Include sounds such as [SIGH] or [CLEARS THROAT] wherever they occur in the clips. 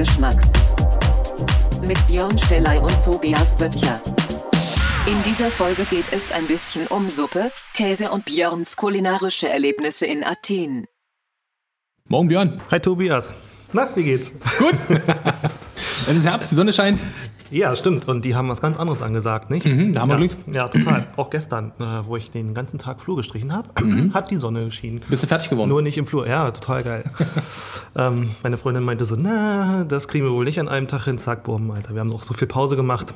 Geschmacks. Mit Björn Stellei und Tobias Böttcher. In dieser Folge geht es ein bisschen um Suppe, Käse und Björns kulinarische Erlebnisse in Athen. Morgen, Björn. Hi Tobias. Na, wie geht's? Gut. [LAUGHS] es ist Herbst, die Sonne scheint. Ja, stimmt. Und die haben was ganz anderes angesagt, nicht? Mhm, da haben wir ja, Glück. Ja, total. Auch gestern, äh, wo ich den ganzen Tag Flur gestrichen habe, hat die Sonne geschienen. Bist du fertig geworden? Nur nicht im Flur. Ja, total geil. [LAUGHS] ähm, meine Freundin meinte so, na, das kriegen wir wohl nicht an einem Tag hin. Zack, bumm, Alter. Wir haben noch so viel Pause gemacht.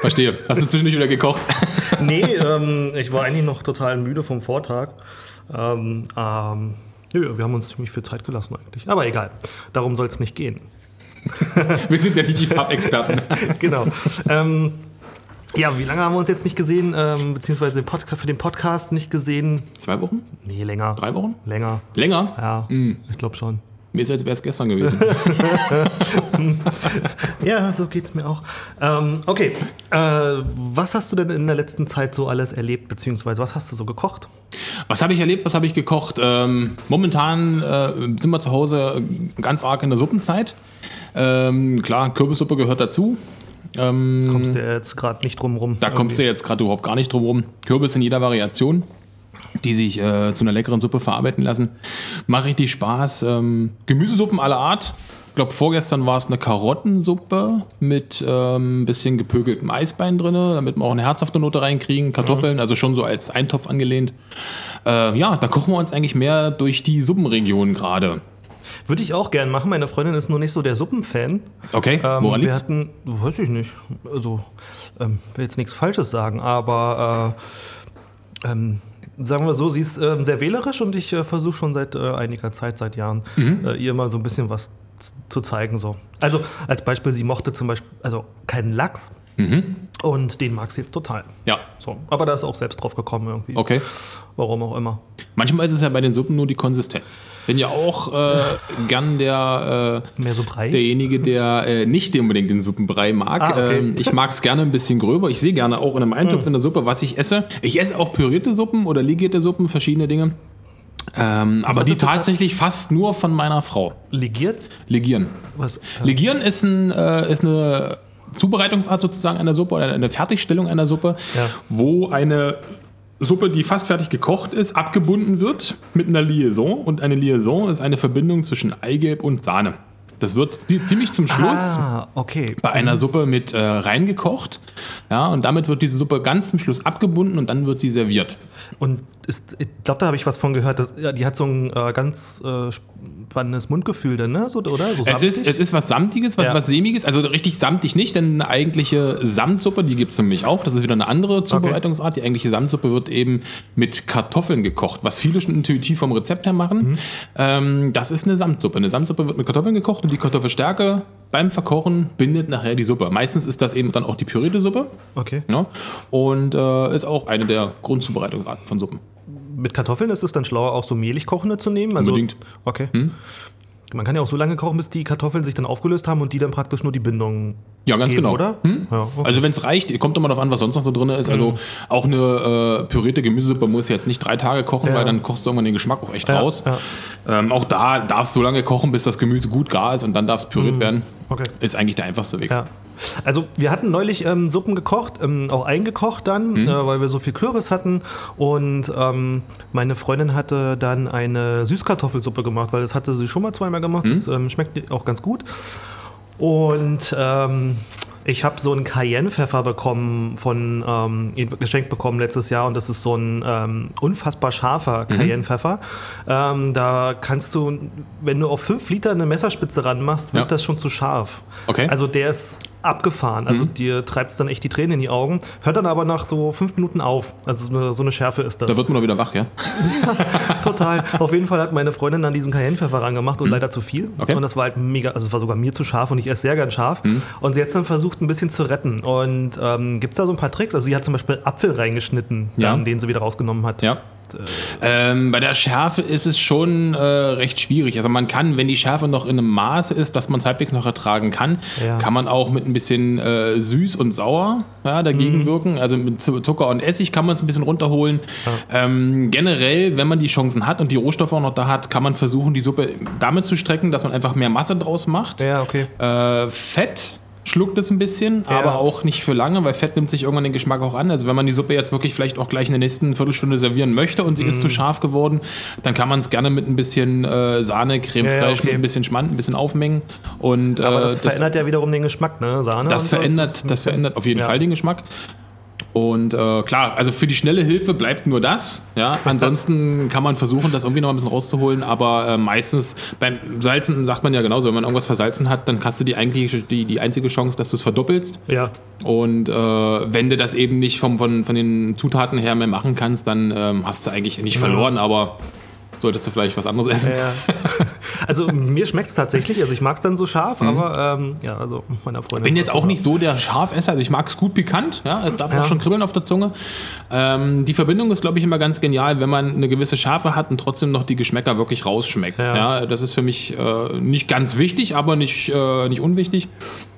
Verstehe. Hast du zwischendurch wieder gekocht? [LAUGHS] nee, ähm, ich war eigentlich noch total müde vom Vortag. Ähm, ähm, nö, wir haben uns ziemlich viel Zeit gelassen eigentlich. Aber egal, darum soll es nicht gehen. [LAUGHS] wir sind ja nicht die Farbexperten. [LAUGHS] genau. ähm, ja, wie lange haben wir uns jetzt nicht gesehen, ähm, beziehungsweise für den Podcast nicht gesehen? Zwei Wochen? Nee, länger. Drei Wochen? Länger. Länger? Ja, Mhm. ich glaube schon. Mir ist als wäre es gestern gewesen. [LAUGHS] Ja, so geht's mir auch. Ähm, okay, äh, was hast du denn in der letzten Zeit so alles erlebt, beziehungsweise was hast du so gekocht? Was habe ich erlebt? Was habe ich gekocht? Ähm, momentan äh, sind wir zu Hause ganz arg in der Suppenzeit. Ähm, klar, Kürbissuppe gehört dazu. Ähm, Kommst du jetzt gerade nicht drum rum? Da kommst du jetzt gerade überhaupt gar nicht drum rum. Kürbis in jeder Variation, die sich äh, zu einer leckeren Suppe verarbeiten lassen. Macht richtig Spaß. Ähm, Gemüsesuppen aller Art. Ich glaube, vorgestern war es eine Karottensuppe mit ähm, ein bisschen gepökeltem Eisbein drin, damit wir auch eine herzhafte Note reinkriegen. Kartoffeln, also schon so als Eintopf angelehnt. Äh, ja, da kochen wir uns eigentlich mehr durch die Suppenregion gerade. Würde ich auch gern machen. Meine Freundin ist nur nicht so der Suppenfan. Okay, Ähm, woran wir liegt's? hatten, weiß ich nicht, also ähm, will jetzt nichts Falsches sagen, aber äh, ähm, sagen wir so, sie ist ähm, sehr wählerisch und ich äh, versuche schon seit äh, einiger Zeit, seit Jahren, Mhm. äh, ihr mal so ein bisschen was zu zeigen. So. Also als Beispiel, sie mochte zum Beispiel also keinen Lachs Mhm. und den mag sie jetzt total. Ja, So. Aber da ist auch selbst drauf gekommen irgendwie. okay. Warum auch immer. Manchmal ist es ja bei den Suppen nur die Konsistenz. Bin ja auch äh, [LAUGHS] gern der, äh, Mehr so breit. derjenige, der äh, nicht unbedingt den Suppenbrei mag. Ah, okay. ähm, ich mag es gerne ein bisschen gröber. Ich sehe gerne auch in einem Eintopf in der Suppe, was ich esse. Ich esse auch pürierte Suppen oder ligierte Suppen, verschiedene Dinge. Ähm, aber die du tatsächlich fast nur von meiner Frau. Legiert? Legieren. Was? Äh, Legieren ist, ein, äh, ist eine Zubereitungsart sozusagen einer Suppe oder eine Fertigstellung einer Suppe, Ja. wo eine Suppe, die fast fertig gekocht ist, abgebunden wird mit einer Liaison. Und eine Liaison ist eine Verbindung zwischen Eigelb und Sahne. Das wird zie- ziemlich zum Schluss ah, okay. bei einer Suppe mit äh, reingekocht. Ja, und damit wird diese Suppe ganz zum Schluss abgebunden und dann wird sie serviert. Und ist, ich glaube, da habe ich was von gehört. Dass, ja, die hat so ein äh, ganz äh, spannendes Mundgefühl, dann, ne? So, oder? So Es ist, es ist was Samtiges, was, Ja. was Sämiges, also richtig samtig nicht, denn eine eigentliche Samtsuppe, die gibt es nämlich auch. Das ist wieder eine andere Zubereitungsart. Die eigentliche Samtsuppe wird eben mit Kartoffeln gekocht, was viele schon intuitiv vom Rezept her machen. Mhm. Ähm, das ist eine Samtsuppe. Eine Samtsuppe wird mit Kartoffeln gekocht und die Kartoffelstärke beim Verkochen bindet nachher die Suppe. Meistens ist das eben dann auch die pürierte Suppe. okay. Ja? Und äh, ist auch eine der Grundzubereitungsarten von Suppen. Mit Kartoffeln ist es dann schlauer, auch so mehlig kochende zu nehmen? Also, Unbedingt. Hm? Okay. Man kann ja auch so lange kochen, bis die Kartoffeln sich dann aufgelöst haben und die dann praktisch nur die Bindung Ja, ganz geben, genau. oder? Hm? Ja, okay. Also wenn es reicht, kommt immer darauf an, was sonst noch so drin ist. Also auch eine äh, pürierte Gemüsesuppe muss jetzt nicht drei Tage kochen, Ja. weil dann kochst du irgendwann den Geschmack auch echt Ja, raus. Ähm, auch da darfst du so lange kochen, bis das Gemüse gut gar ist und dann darf es püriert werden. Okay. Ist eigentlich der einfachste Weg. Ja. Also wir hatten neulich ähm, Suppen gekocht, ähm, auch eingekocht dann, Mhm. äh, weil wir so viel Kürbis hatten. Und ähm, meine Freundin hatte dann eine Süßkartoffelsuppe gemacht, weil das hatte sie schon mal zweimal gemacht. Das Mhm. ähm, schmeckt auch ganz gut. Und ähm, ich habe so einen Cayenne-Pfeffer bekommen, von ähm, geschenkt bekommen letztes Jahr und das ist so ein ähm, unfassbar scharfer Mhm. Cayenne-Pfeffer. Ähm, da kannst du, wenn du auf 5 Liter eine Messerspitze ranmachst, wird Ja. das schon zu scharf. Okay. Also der ist abgefahren. Also Mhm. dir treibt es dann echt die Tränen in die Augen. Hört dann aber nach so fünf Minuten auf. Also so eine, so eine Schärfe ist das. Da wird man doch wieder wach, ja? [LAUGHS] Total. Auf jeden Fall hat meine Freundin dann diesen Cayennepfeffer rangemacht und leider zu viel. Mhm. Okay. Mhm. Und das war halt mega, also es war sogar mir zu scharf und ich esse sehr gern scharf. Und sie hat es dann versucht, ein bisschen zu retten. Und ähm, gibt es da so ein paar Tricks? Also sie hat zum Beispiel Apfel reingeschnitten, Ja. dann, den sie wieder rausgenommen hat. Ja. Ähm, bei der Schärfe ist es schon äh, recht schwierig. Also man kann, wenn die Schärfe noch in einem Maße ist, dass man es halbwegs noch ertragen kann, Ja. kann man auch mit ein bisschen äh, süß und sauer ja, dagegen Mhm. wirken. Also mit Zu- Zucker und Essig kann man es ein bisschen runterholen. Ähm, generell, wenn man die Chancen hat und die Rohstoffe auch noch da hat, kann man versuchen, die Suppe damit zu strecken, dass man einfach mehr Masse draus macht. Ja, okay. Äh, Fett schluckt es ein bisschen, aber auch nicht für lange, weil Fett nimmt sich irgendwann den Geschmack auch an. Also wenn man die Suppe jetzt wirklich vielleicht auch gleich in der nächsten Viertelstunde servieren möchte und sie Mhm. ist zu scharf geworden, dann kann man es gerne mit ein bisschen äh, Sahne, Creme Ja, ja, okay. mit ein bisschen Schmand, ein bisschen aufmengen. Und äh, Aber das das, verändert ja wiederum den Geschmack, ne? Sahne. das verändert, das bisschen- verändert auf jeden Ja. Fall den Geschmack. Und äh, klar, also für die schnelle Hilfe bleibt nur das. Ja, [LAUGHS] ansonsten kann man versuchen, das irgendwie noch ein bisschen rauszuholen, aber äh, meistens beim Salzen sagt man ja genauso, wenn man irgendwas versalzen hat, dann hast du die eigentlich die, die einzige Chance, dass du es verdoppelst. Ja. Und äh, wenn du das eben nicht vom, von, von den Zutaten her mehr machen kannst, dann ähm, hast du eigentlich nicht verloren, aber solltest du vielleicht was anderes essen. Ja. [LAUGHS] Also mir schmeckt es tatsächlich, also ich mag es dann so scharf, aber ähm, ja, also meiner Freundin. Mhm. Bin jetzt auch nicht so der Scharfesser, also ich mag es gut pikant, ja, es darf Ja. auch schon kribbeln auf der Zunge. Ähm, die Verbindung ist, glaube ich, immer ganz genial, wenn man eine gewisse Schärfe hat und trotzdem noch die Geschmäcker wirklich rausschmeckt. Ja. Ja. das ist für mich äh, nicht ganz wichtig, aber nicht, äh, nicht unwichtig.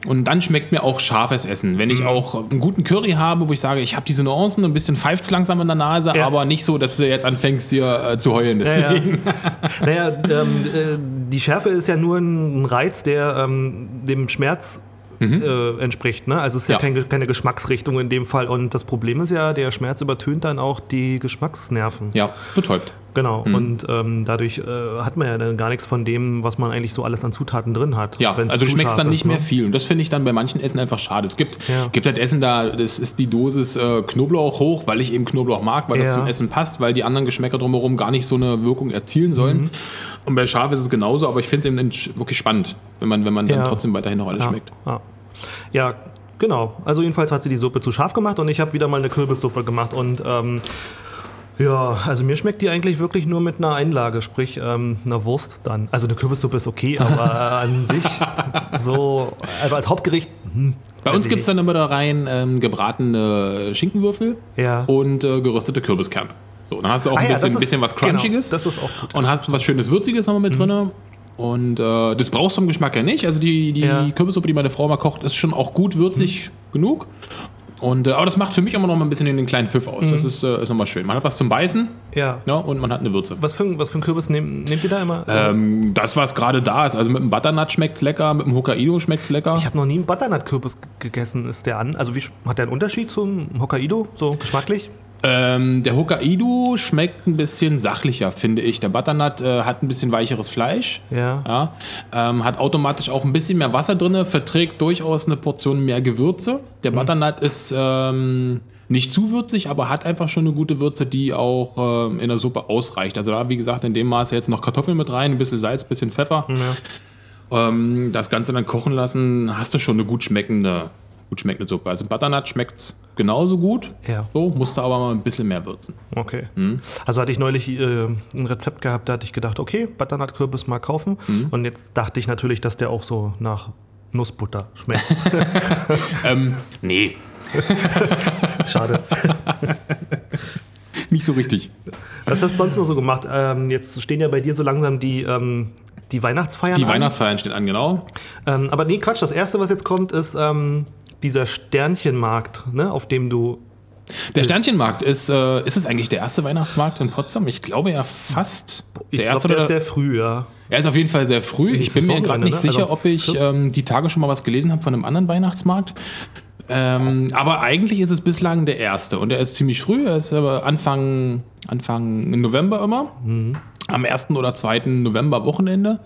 Und dann schmeckt mir auch scharfes Essen. Wenn ich Mhm. auch einen guten Curry habe, wo ich sage, ich habe diese Nuancen, ein bisschen pfeift langsam in der Nase, Ja. aber nicht so, dass du jetzt anfängst hier äh, zu heulen. Deswegen. ja. [LAUGHS] [LAUGHS] Naja, ähm, äh, die Schärfe ist ja nur ein Reiz, der ähm, dem Schmerz äh, entspricht. Ne? Also es ist ja, Mhm. Ja. kein, keine Geschmacksrichtung in dem Fall. Und das Problem ist ja, der Schmerz übertönt dann auch die Geschmacksnerven. Ja, betäubt. Genau. Und ähm, dadurch äh, hat man ja dann gar nichts von dem, was man eigentlich so alles an Zutaten drin hat. Ja, also du schmeckst dann nicht ist, mehr ne? viel. Und das finde ich dann bei manchen Essen einfach schade. Es gibt, Ja. gibt halt Essen, da das ist die Dosis äh, Knoblauch hoch, weil ich eben Knoblauch mag, weil das Ja. zum Essen passt, weil die anderen Geschmäcker drumherum gar nicht so eine Wirkung erzielen sollen. Mhm. Und bei Schaf ist es genauso, aber ich finde es eben wirklich spannend, wenn man, wenn man dann Ja. trotzdem weiterhin noch alles schmeckt. ja. ja, genau. Also jedenfalls hat sie die Suppe zu scharf gemacht und ich habe wieder mal eine Kürbissuppe gemacht und ähm, ja, also mir schmeckt die eigentlich wirklich nur mit einer Einlage, sprich ähm, einer Wurst dann. Also eine Kürbissuppe ist okay, aber [LAUGHS] an sich so, also als Hauptgericht. Hm, Bei uns gibt es dann immer da rein ähm, gebratene Schinkenwürfel Ja. und äh, geröstete Kürbiskerne. So, dann hast du auch Ah ein ja, bisschen, das ein bisschen was genau, Crunchiges. das ist auch gut. Und hast was schönes Würziges haben wir mit drin. Und äh, das brauchst du im Geschmack ja nicht. Also die, die Ja. Kürbissuppe, die meine Frau mal kocht, ist schon auch gut würzig genug. Und, äh, aber das macht für mich immer noch mal ein bisschen den kleinen Pfiff aus. Das ist, äh, ist nochmal schön. Man hat was zum Beißen Ja. ja, und man hat eine Würze. Was für, was für ein Kürbis nehmt, nehmt ihr da immer? Ähm, das, was gerade da ist. Also mit dem Butternut schmeckt es lecker, mit dem Hokkaido schmeckt es lecker. ich habe noch nie einen Butternut-Kürbis gegessen. Ist der an? Also wie, hat der einen Unterschied zum Hokkaido, so geschmacklich? Ähm, der Hokkaido schmeckt ein bisschen sachlicher, finde ich. Der Butternut äh, hat ein bisschen weicheres Fleisch. Ja. Ja, ähm, hat automatisch auch ein bisschen mehr Wasser drin, verträgt durchaus eine Portion mehr Gewürze. Der Mhm. Butternut ist ähm, nicht zu würzig, aber hat einfach schon eine gute Würze, die auch ähm, in der Suppe ausreicht. Also da, wie gesagt, in dem Maße jetzt noch Kartoffeln mit rein, ein bisschen Salz, ein bisschen Pfeffer. Ähm, das Ganze dann kochen lassen, hast du schon eine gut schmeckende, gut schmeckende Suppe. Also Butternut schmeckt genauso gut. Ja. So, musst du aber mal ein bisschen mehr würzen. Okay. Mhm. Also hatte ich neulich äh, ein Rezept gehabt, da hatte ich gedacht, okay, Butternut-Kürbis mal kaufen. Mhm. Und jetzt dachte ich natürlich, dass der auch so nach Nussbutter schmeckt. [LAUGHS] [LAUGHS] Ähm, nee, [LAUGHS] Schade. nicht so richtig. Was hast du sonst noch so gemacht? Ähm, jetzt stehen ja bei dir so langsam die, ähm, die Weihnachtsfeiern Die an. Weihnachtsfeiern stehen an, genau. Ähm, aber nee, Quatsch. Das Erste, was jetzt kommt, ist ähm, dieser Sternchenmarkt, ne, auf dem du... Der Sternchenmarkt ist, äh, ist es eigentlich der erste Weihnachtsmarkt in Potsdam? Ich glaube ja fast. Ich der erste der oder ist sehr früh, ja. er ist auf jeden Fall sehr früh. Ich bin mir gerade nicht ne? sicher, Also ob ich ähm, die Tage schon mal was gelesen habe von einem anderen Weihnachtsmarkt. Ähm, aber eigentlich ist es bislang der erste und er ist ziemlich früh. Er ist äh, Anfang, Anfang November immer. Mhm. Am 1. oder 2. November Wochenende.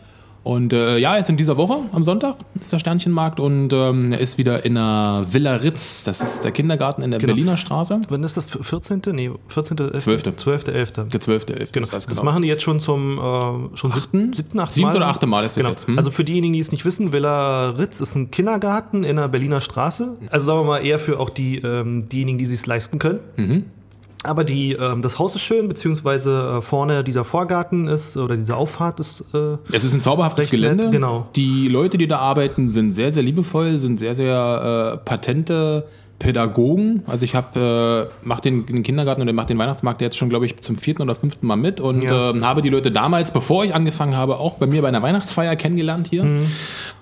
Und äh, ja, er ist in dieser Woche, am Sonntag, ist der Sternchenmarkt und ähm, er ist wieder in der Villa Ritz. Das ist der Kindergarten in der Genau. Berliner Straße. Wann ist das? 14.? Nee, 14. 11. Zwölfte. 12.11. Der 12.11. Genau. ist das Das genau. machen die jetzt schon zum äh, schon Achten? siebten, achten Siebte Mal. oder achte Mal ist das genau. jetzt, hm? Also für diejenigen, die es nicht wissen, Villa Ritz ist ein Kindergarten in der Berliner Straße. Also sagen wir mal eher für auch die, ähm, diejenigen, die es sich leisten können. Mhm. Aber die, ähm, das Haus ist schön, beziehungsweise äh, vorne dieser Vorgarten ist, oder diese Auffahrt ist. Äh, Es ist ein zauberhaftes Recht nett, Gelände. genau. Die Leute, die da arbeiten, sind sehr, sehr liebevoll, sind sehr, sehr äh, patente Pädagogen. Also ich habe äh, mache den, den Kindergarten und mache den Weihnachtsmarkt jetzt schon, glaube ich, zum vierten oder fünften Mal mit und Ja. ähm, habe die Leute damals, bevor ich angefangen habe, auch bei mir bei einer Weihnachtsfeier kennengelernt hier.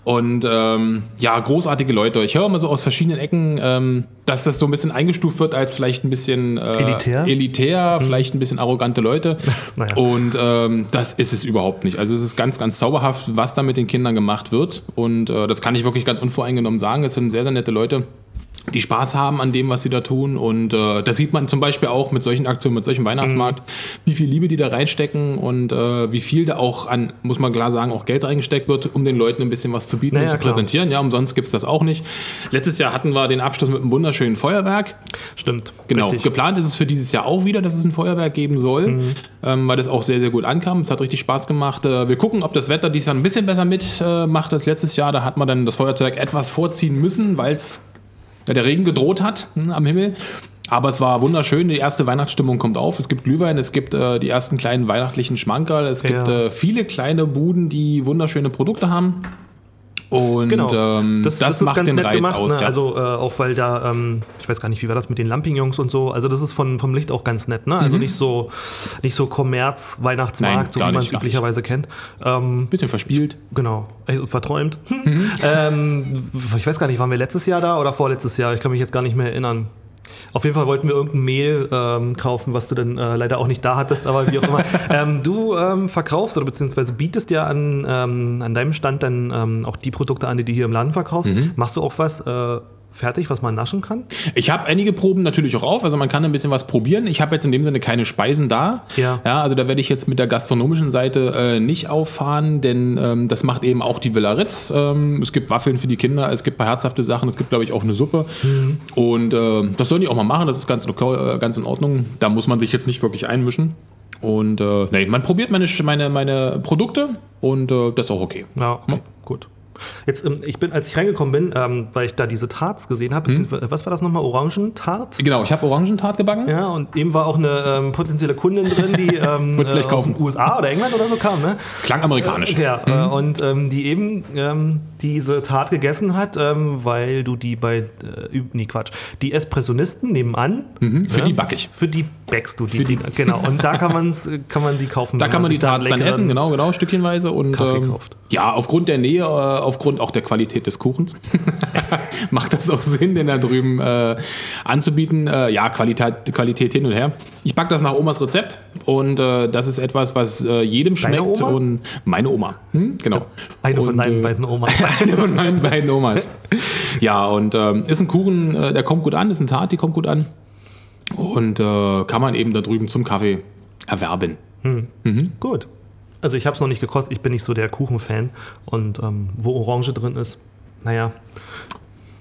Und ähm, ja, großartige Leute. Ich höre immer so aus verschiedenen Ecken, ähm, dass das so ein bisschen eingestuft wird als vielleicht ein bisschen äh, Elitär? elitär vielleicht ein bisschen arrogante Leute. [LAUGHS] Naja. Und ähm, das ist es überhaupt nicht. Also es ist ganz, ganz zauberhaft, was da mit den Kindern gemacht wird. Und äh, das kann ich wirklich ganz unvoreingenommen sagen. Es sind sehr, sehr nette Leute die Spaß haben an dem, was sie da tun. Und äh, das sieht man zum Beispiel auch mit solchen Aktionen, mit solchem Weihnachtsmarkt, wie viel Liebe die da reinstecken und äh, wie viel da auch an, muss man klar sagen, auch Geld reingesteckt wird, um den Leuten ein bisschen was zu bieten Naja, und zu klar. präsentieren. Ja, umsonst gibt es das auch nicht. Letztes Jahr hatten wir den Abschluss mit einem wunderschönen Feuerwerk. Stimmt. Genau, Richtig. geplant ist es für dieses Jahr auch wieder, dass es ein Feuerwerk geben soll, ähm, weil das auch sehr, sehr gut ankam. Es hat richtig Spaß gemacht. Äh, wir gucken, ob das Wetter dieses Jahr ein bisschen besser mitmacht äh, als letztes Jahr. Da hat man dann das Feuerwerk etwas vorziehen müssen, weil es der Regen gedroht hat hm, am Himmel. Aber es war wunderschön. Die erste Weihnachtsstimmung kommt auf. Es gibt Glühwein, es gibt äh, die ersten kleinen weihnachtlichen Schmankerl. Es gibt Ja. äh, viele kleine Buden, die wunderschöne Produkte haben. Und Genau. ähm, das, macht den Reiz aus. Ne? ja. Also äh, auch weil da, ähm, ich weiß gar nicht, wie war das mit den Lampignons und so. Also das ist von, vom Licht auch ganz nett. Ne? Also nicht so nicht so Kommerz Nein, Weihnachtsmarkt, so gar wie man nicht, es üblicherweise kennt. Ähm, Bisschen verspielt. genau, also verträumt. Mhm. [LAUGHS] ähm, ich weiß gar nicht, waren wir letztes Jahr da oder vorletztes Jahr? Ich kann mich jetzt gar nicht mehr erinnern. Auf jeden Fall wollten wir irgendein Mehl ähm, kaufen, was du dann äh, leider auch nicht da hattest, aber wie auch immer. [LAUGHS] ähm, du ähm, verkaufst oder beziehungsweise bietest ja an, ähm, an deinem Stand dann ähm, auch die Produkte an, die du hier im Laden verkaufst. Mhm. Machst du auch was äh, fertig, was man naschen kann? Ich habe einige Proben natürlich auch auf, also man kann ein bisschen was probieren. Ich habe jetzt in dem Sinne keine Speisen da. Ja. ja also da werde ich jetzt mit der gastronomischen Seite äh, nicht auffahren, denn ähm, das macht eben auch die Villa Ritz. Ähm, es gibt Waffeln für die Kinder, es gibt ein paar herzhafte Sachen, es gibt glaube ich auch eine Suppe. Und äh, das sollen die auch mal machen, das ist ganz, okay, äh, ganz in Ordnung. Da muss man sich jetzt nicht wirklich einmischen. Und äh, nee, man probiert meine, meine, meine Produkte und äh, das ist auch okay. Ja, okay, gut. Jetzt, ähm, ich bin, als ich reingekommen bin, ähm, weil ich da diese Tarts gesehen habe, Hm? beziehungsweise- was war das nochmal? Orangentart? Genau, ich habe Orangentart gebacken. Ja, und eben war auch eine ähm, potenzielle Kundin drin, die [LAUGHS] ähm, gleich aus den USA oder England oder so kam, ne? Klang amerikanisch. Ja, äh, und ähm, die eben ähm, diese Tat gegessen hat, weil du die bei, äh, nee, Quatsch, die Espressionisten nebenan. Mhm, für ja, die back ich. Für die backst du die. Die- die genau, und da kann, [LAUGHS] man's, äh, kann man die kaufen. Da kann man die da einen Tarts dann essen, genau, genau, stückchenweise. Und Kaffee kauft. ja, aufgrund der Nähe, äh, aufgrund auch der Qualität des Kuchens, [LAUGHS] macht das auch Sinn, den da drüben äh, anzubieten. Äh, ja, Qualität, Qualität hin und her. Ich backe das nach Omas Rezept und äh, das ist etwas, was äh, jedem Deine schmeckt. Oma? Und meine Oma, hm? genau. Eine von Und, deinen äh, beiden Omas. [LAUGHS] eine von meinen beiden Omas. Ja, und ähm, ist ein Kuchen, äh, der kommt gut an, ist ein Tart, die kommt gut an. Und kann man eben da drüben zum Kaffee erwerben. Gut. Also ich habe es noch nicht gekostet, ich bin nicht so der Kuchenfan. Und ähm, wo Orange drin ist, naja.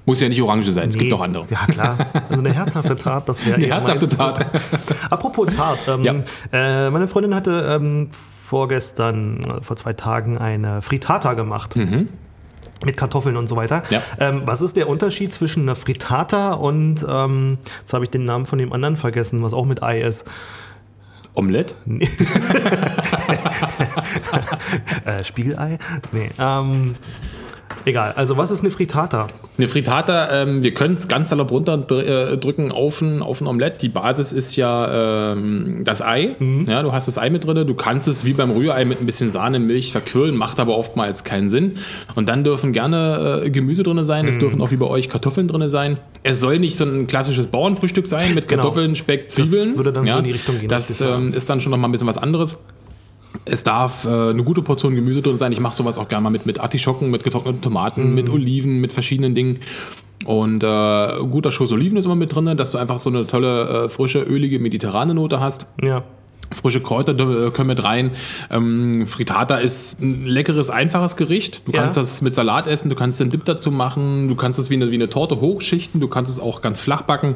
Muss ja nicht Orange sein, es gibt nee. auch andere. Ja, klar. Also eine herzhafte Tat, das wäre [LAUGHS] Eine herzhafte. Tat. [LAUGHS] Apropos Tat. Ähm, Ja. äh, meine Freundin hatte ähm, vorgestern, äh, vor zwei Tagen, eine Frittata gemacht. Mit Kartoffeln und so weiter. Mhm. Ja. Ähm, was ist der Unterschied zwischen einer Frittata und, ähm, jetzt habe ich den Namen von dem anderen vergessen, was auch mit Ei ist. Omelette? [LAUGHS] [LAUGHS] Äh, Spiegelei? Nee. Ähm, egal. Also, was ist eine Frittata? Eine Frittata, ähm, wir können es ganz salopp runterdrücken auf ein, auf ein Omelett. Die Basis ist ja ähm, das Ei. Ja, du hast das Ei mit drin. Du kannst es wie beim Rührei mit ein bisschen Sahne, Milch verquirlen, macht aber oftmals keinen Sinn. Und dann dürfen gerne äh, Gemüse drin sein. Es dürfen auch wie bei euch Kartoffeln drin sein. Es soll nicht so ein klassisches Bauernfrühstück sein mit Genau. Kartoffeln, Speck, Zwiebeln. würde dann so in die Richtung gehen, Das ja. ähm, ist dann schon noch mal ein bisschen was anderes. Es darf äh, eine gute Portion Gemüse drin sein. Ich mache sowas auch gerne mal mit, mit Artischocken, mit getrockneten Tomaten, Mhm. mit Oliven, mit verschiedenen Dingen. Und äh, ein guter Schuss Oliven ist immer mit drin, dass du einfach so eine tolle, äh, frische, ölige, mediterrane Note hast. Ja. Frische Kräuter äh, können mit rein. Ähm, Frittata ist ein leckeres, einfaches Gericht. Du Ja. kannst das mit Salat essen, du kannst den Dip dazu machen, du kannst es wie eine, wie eine Torte hochschichten, du kannst es auch ganz flach backen.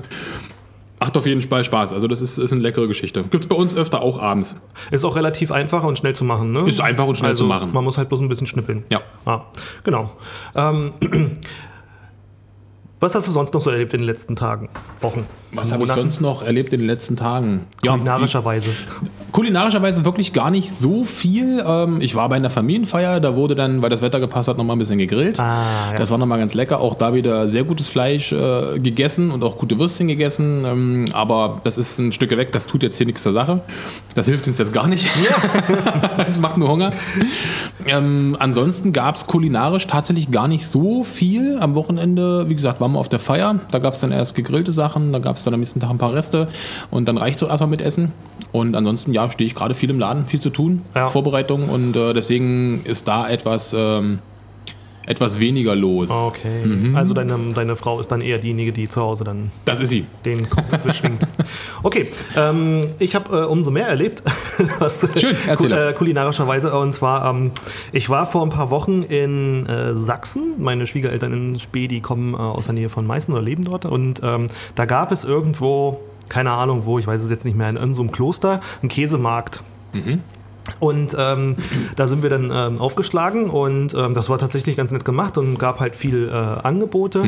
Macht auf jeden Fall Spaß. Also das ist, ist eine leckere Geschichte. Gibt es bei uns öfter auch abends. Ist auch relativ einfach und schnell zu machen, ne? Ist einfach und schnell also, zu machen. Man muss halt bloß ein bisschen schnippeln. Ja. Ah, genau. Ähm, [CLEARS THROAT] was hast du sonst noch so erlebt in den letzten Tagen, Wochen? Was habe ich sonst noch erlebt in den letzten Tagen? Ja, Kulinarischerweise. [LAUGHS] Kulinarischerweise wirklich gar nicht so viel. Ähm, ich war bei einer Familienfeier, da wurde dann, weil das Wetter gepasst hat, nochmal ein bisschen gegrillt. Ah, ja. Das war nochmal ganz lecker. Auch da wieder sehr gutes Fleisch äh, gegessen und auch gute Würstchen gegessen. Ähm, aber das ist ein Stück weg, das tut jetzt hier nichts zur Sache. Das hilft uns jetzt gar nicht. Es [LAUGHS] macht nur Hunger. Ähm, ansonsten gab es kulinarisch tatsächlich gar nicht so viel. Am Wochenende, wie gesagt, waren wir auf der Feier. Da gab es dann erst gegrillte Sachen, da gab es dann am nächsten Tag ein paar Reste und dann reicht es auch erstmal mit Essen. Und ansonsten, ja, stehe ich gerade viel im Laden, viel zu tun, Ja. Vorbereitung und äh, deswegen ist da etwas, ähm, etwas weniger los. Okay. Mhm. Also deine, deine Frau ist dann eher diejenige, die zu Hause dann Das ist sie. den Kopf [LAUGHS] schwingt. Okay, ähm, ich habe äh, umso mehr erlebt, [LAUGHS] was Schön, erzähl. äh, kulinarischerweise. Und zwar, ähm, ich war vor ein paar Wochen in äh, Sachsen. Meine Schwiegereltern in Spee, die kommen äh, aus der Nähe von Meißen oder leben dort. Und ähm, da gab es irgendwo, keine Ahnung wo, ich weiß es jetzt nicht mehr, in irgendeinem Kloster, einen Käsemarkt. Und ähm, da sind wir dann ähm, aufgeschlagen und ähm, das war tatsächlich ganz nett gemacht und gab halt viel äh, Angebote.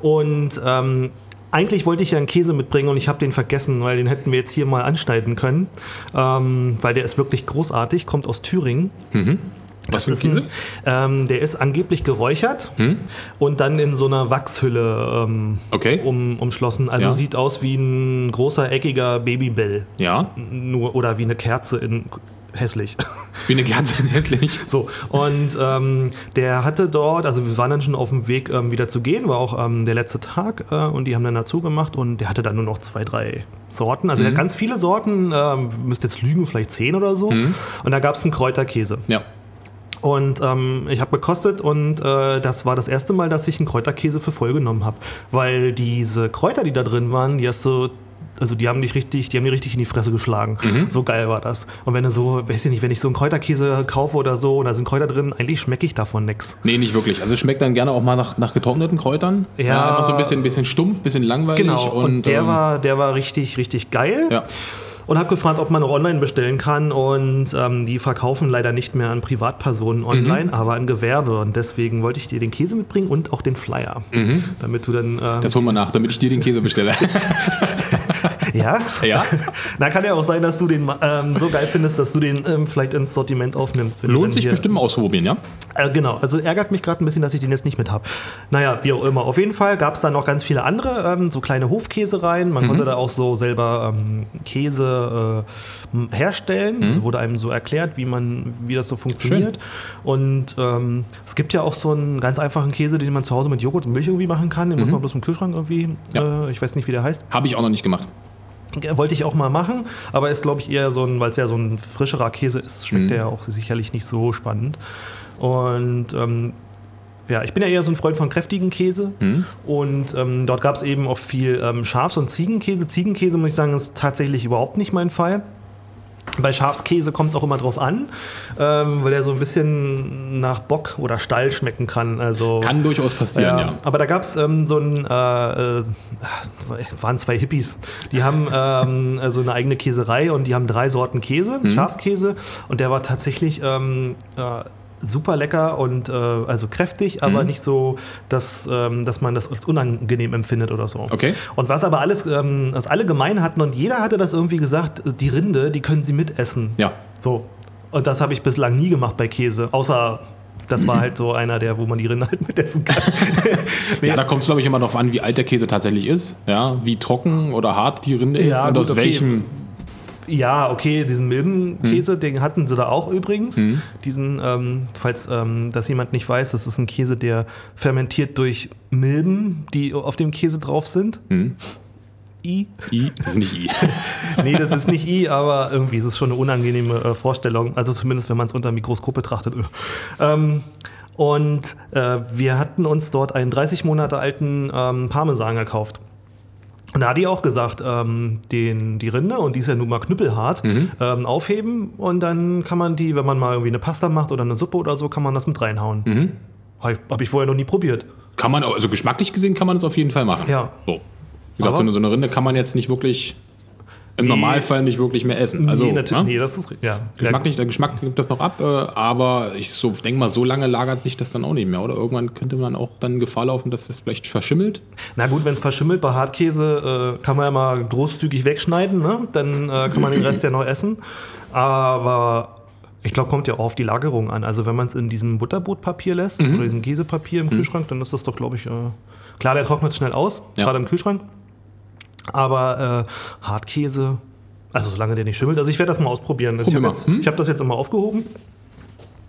Und ähm, eigentlich wollte ich ja einen Käse mitbringen und ich habe den vergessen, weil den hätten wir jetzt hier mal anschneiden können, ähm, weil der ist wirklich großartig, kommt aus Thüringen. Was für ein Käse? ein, ähm, der ist angeblich geräuchert und dann in so einer Wachshülle ähm, Okay. um, umschlossen. Also Ja. sieht aus wie ein großer, eckiger Babybell. Ja, Nur, oder wie eine Kerze in hässlich. wie eine Kerze hässlich. So, und ähm, der hatte dort, also wir waren dann schon auf dem Weg ähm, wieder zu gehen, war auch ähm, der letzte Tag äh, und die haben dann dazu gemacht und der hatte dann nur noch zwei, drei Sorten. Also der hat ganz viele Sorten, ähm, müsste jetzt lügen, vielleicht zehn oder so. Und da gab es einen Kräuterkäse. Ja. Und ähm, ich habe gekostet und äh, das war das erste Mal, dass ich einen Kräuterkäse für voll genommen habe. Weil diese Kräuter, die da drin waren, die hast du. Also die haben dich richtig, die haben dir richtig in die Fresse geschlagen. So geil war das. Und wenn du so, weiß ich nicht, wenn ich so einen Kräuterkäse kaufe oder so und da sind Kräuter drin, eigentlich schmecke ich davon nichts. Nee, nicht wirklich. Also es schmeckt dann gerne auch mal nach, nach getrockneten Kräutern. Ja. einfach so ein bisschen, bisschen stumpf, bisschen langweilig. Genau. Und, der ähm, war, der war richtig, richtig geil. Ja. Und habe gefragt, ob man auch online bestellen kann. Und ähm, die verkaufen leider nicht mehr an Privatpersonen online, Mhm. aber an Gewerbe. Und deswegen wollte ich dir den Käse mitbringen und auch den Flyer. Damit du dann. Ähm, Das holen wir nach, damit ich dir den Käse bestelle. [LAUGHS] [LAUGHS] ja? ja? [LAUGHS] Na, kann ja auch sein, dass du den ähm, so geil findest, dass du den ähm, vielleicht ins Sortiment aufnimmst. dann Lohnt sich bestimmt ausprobieren, ja? Äh, genau, also ärgert mich gerade ein bisschen, dass ich den jetzt nicht mit habe. Naja, wie auch immer. Auf jeden Fall gab es da noch ganz viele andere, ähm, so kleine Hofkäsereien. Man konnte da auch so selber ähm, Käse äh, herstellen. Wurde einem so erklärt, wie man, wie das so funktioniert. Und ähm, es gibt ja auch so einen ganz einfachen Käse, den man zu Hause mit Joghurt und Milch irgendwie machen kann. Den muss man bloß im Kühlschrank irgendwie, Ja. äh, ich weiß nicht, wie der heißt. Habe ich auch noch nicht gemacht. Wollte ich auch mal machen, aber ist, glaube ich, eher so ein, weil es ja so ein frischerer Käse ist, schmeckt Mhm. der ja auch sicherlich nicht so spannend. Und ähm, ja, ich bin ja eher so ein Freund von kräftigen Käse. Mhm. Und ähm, dort gab es eben auch viel ähm, Schafs- und Ziegenkäse. Ziegenkäse, muss ich sagen, ist tatsächlich überhaupt nicht mein Fall. Bei Schafskäse kommt es auch immer drauf an, ähm, weil er so ein bisschen nach Bock oder Stall schmecken kann. Also Kann durchaus passieren, ja. aber da gab es ähm, so ein, äh, äh, waren zwei Hippies, die haben ähm, also eine eigene Käserei und die haben drei Sorten Käse, Mhm. Schafskäse und der war tatsächlich ähm, äh, super lecker und äh, also kräftig, aber Mhm. nicht so, dass, ähm, dass man das als unangenehm empfindet oder so. Okay. Und was aber alles, ähm, was alle gemein hatten und jeder hatte das irgendwie gesagt, die Rinde, die können sie mitessen. Ja. So. Und das habe ich bislang nie gemacht bei Käse, außer das war halt so einer, der, wo man die Rinde [LAUGHS] halt mitessen kann. [LAUGHS] Ja, da kommt es, glaube ich, immer darauf an, wie alt der Käse tatsächlich ist. Ja, wie trocken oder hart die Rinde Ja, ist und gut, aus okay. welchem. Ja, okay, diesen Milbenkäse, den hatten sie da auch übrigens. Mhm. Diesen, ähm, falls ähm, das jemand nicht weiß, das ist ein Käse, der fermentiert durch Milben, die auf dem Käse drauf sind. Mhm. I. I, das ist nicht I. [LAUGHS] Nee, das ist nicht I, aber irgendwie ist es schon eine unangenehme äh, Vorstellung. Also zumindest, wenn man es unter dem Mikroskop betrachtet. [LAUGHS] Ähm, und äh, wir hatten uns dort einen 30 Monate alten ähm, Parmesan gekauft. Und da hat die auch gesagt, ähm, den, die Rinde, und die ist ja nun mal knüppelhart, ähm, aufheben und dann kann man die, wenn man mal irgendwie eine Pasta macht oder eine Suppe oder so, kann man das mit reinhauen. Habe hab ich vorher noch nie probiert. Kann man, also geschmacklich gesehen kann man es auf jeden Fall machen. Ja. So. Wie gesagt, so eine, so eine Rinde kann man jetzt nicht wirklich. Im Nee. Normalfall nicht wirklich mehr essen. Also, nee, natürlich, ne? nee, das ist ja. Geschmacklich, der Geschmack nimmt das noch ab, äh, aber ich so denke mal, so lange lagert sich das dann auch nicht mehr, oder? Irgendwann könnte man auch dann Gefahr laufen, dass das vielleicht verschimmelt. Na gut, wenn es verschimmelt bei Hartkäse, äh, kann man ja mal großzügig wegschneiden, ne? dann äh, kann man den Rest ja noch essen. Aber ich glaube, kommt ja auch auf die Lagerung an. Also wenn man es in diesem Butterbrotpapier lässt Mhm. oder diesem Käsepapier im Kühlschrank, dann ist das doch, glaube ich, äh, klar, der trocknet schnell aus, Ja. gerade im Kühlschrank. Aber äh, Hartkäse, also solange der nicht schimmelt, also ich werde das mal ausprobieren. Also ich habe. Hm? hab das jetzt immer aufgehoben.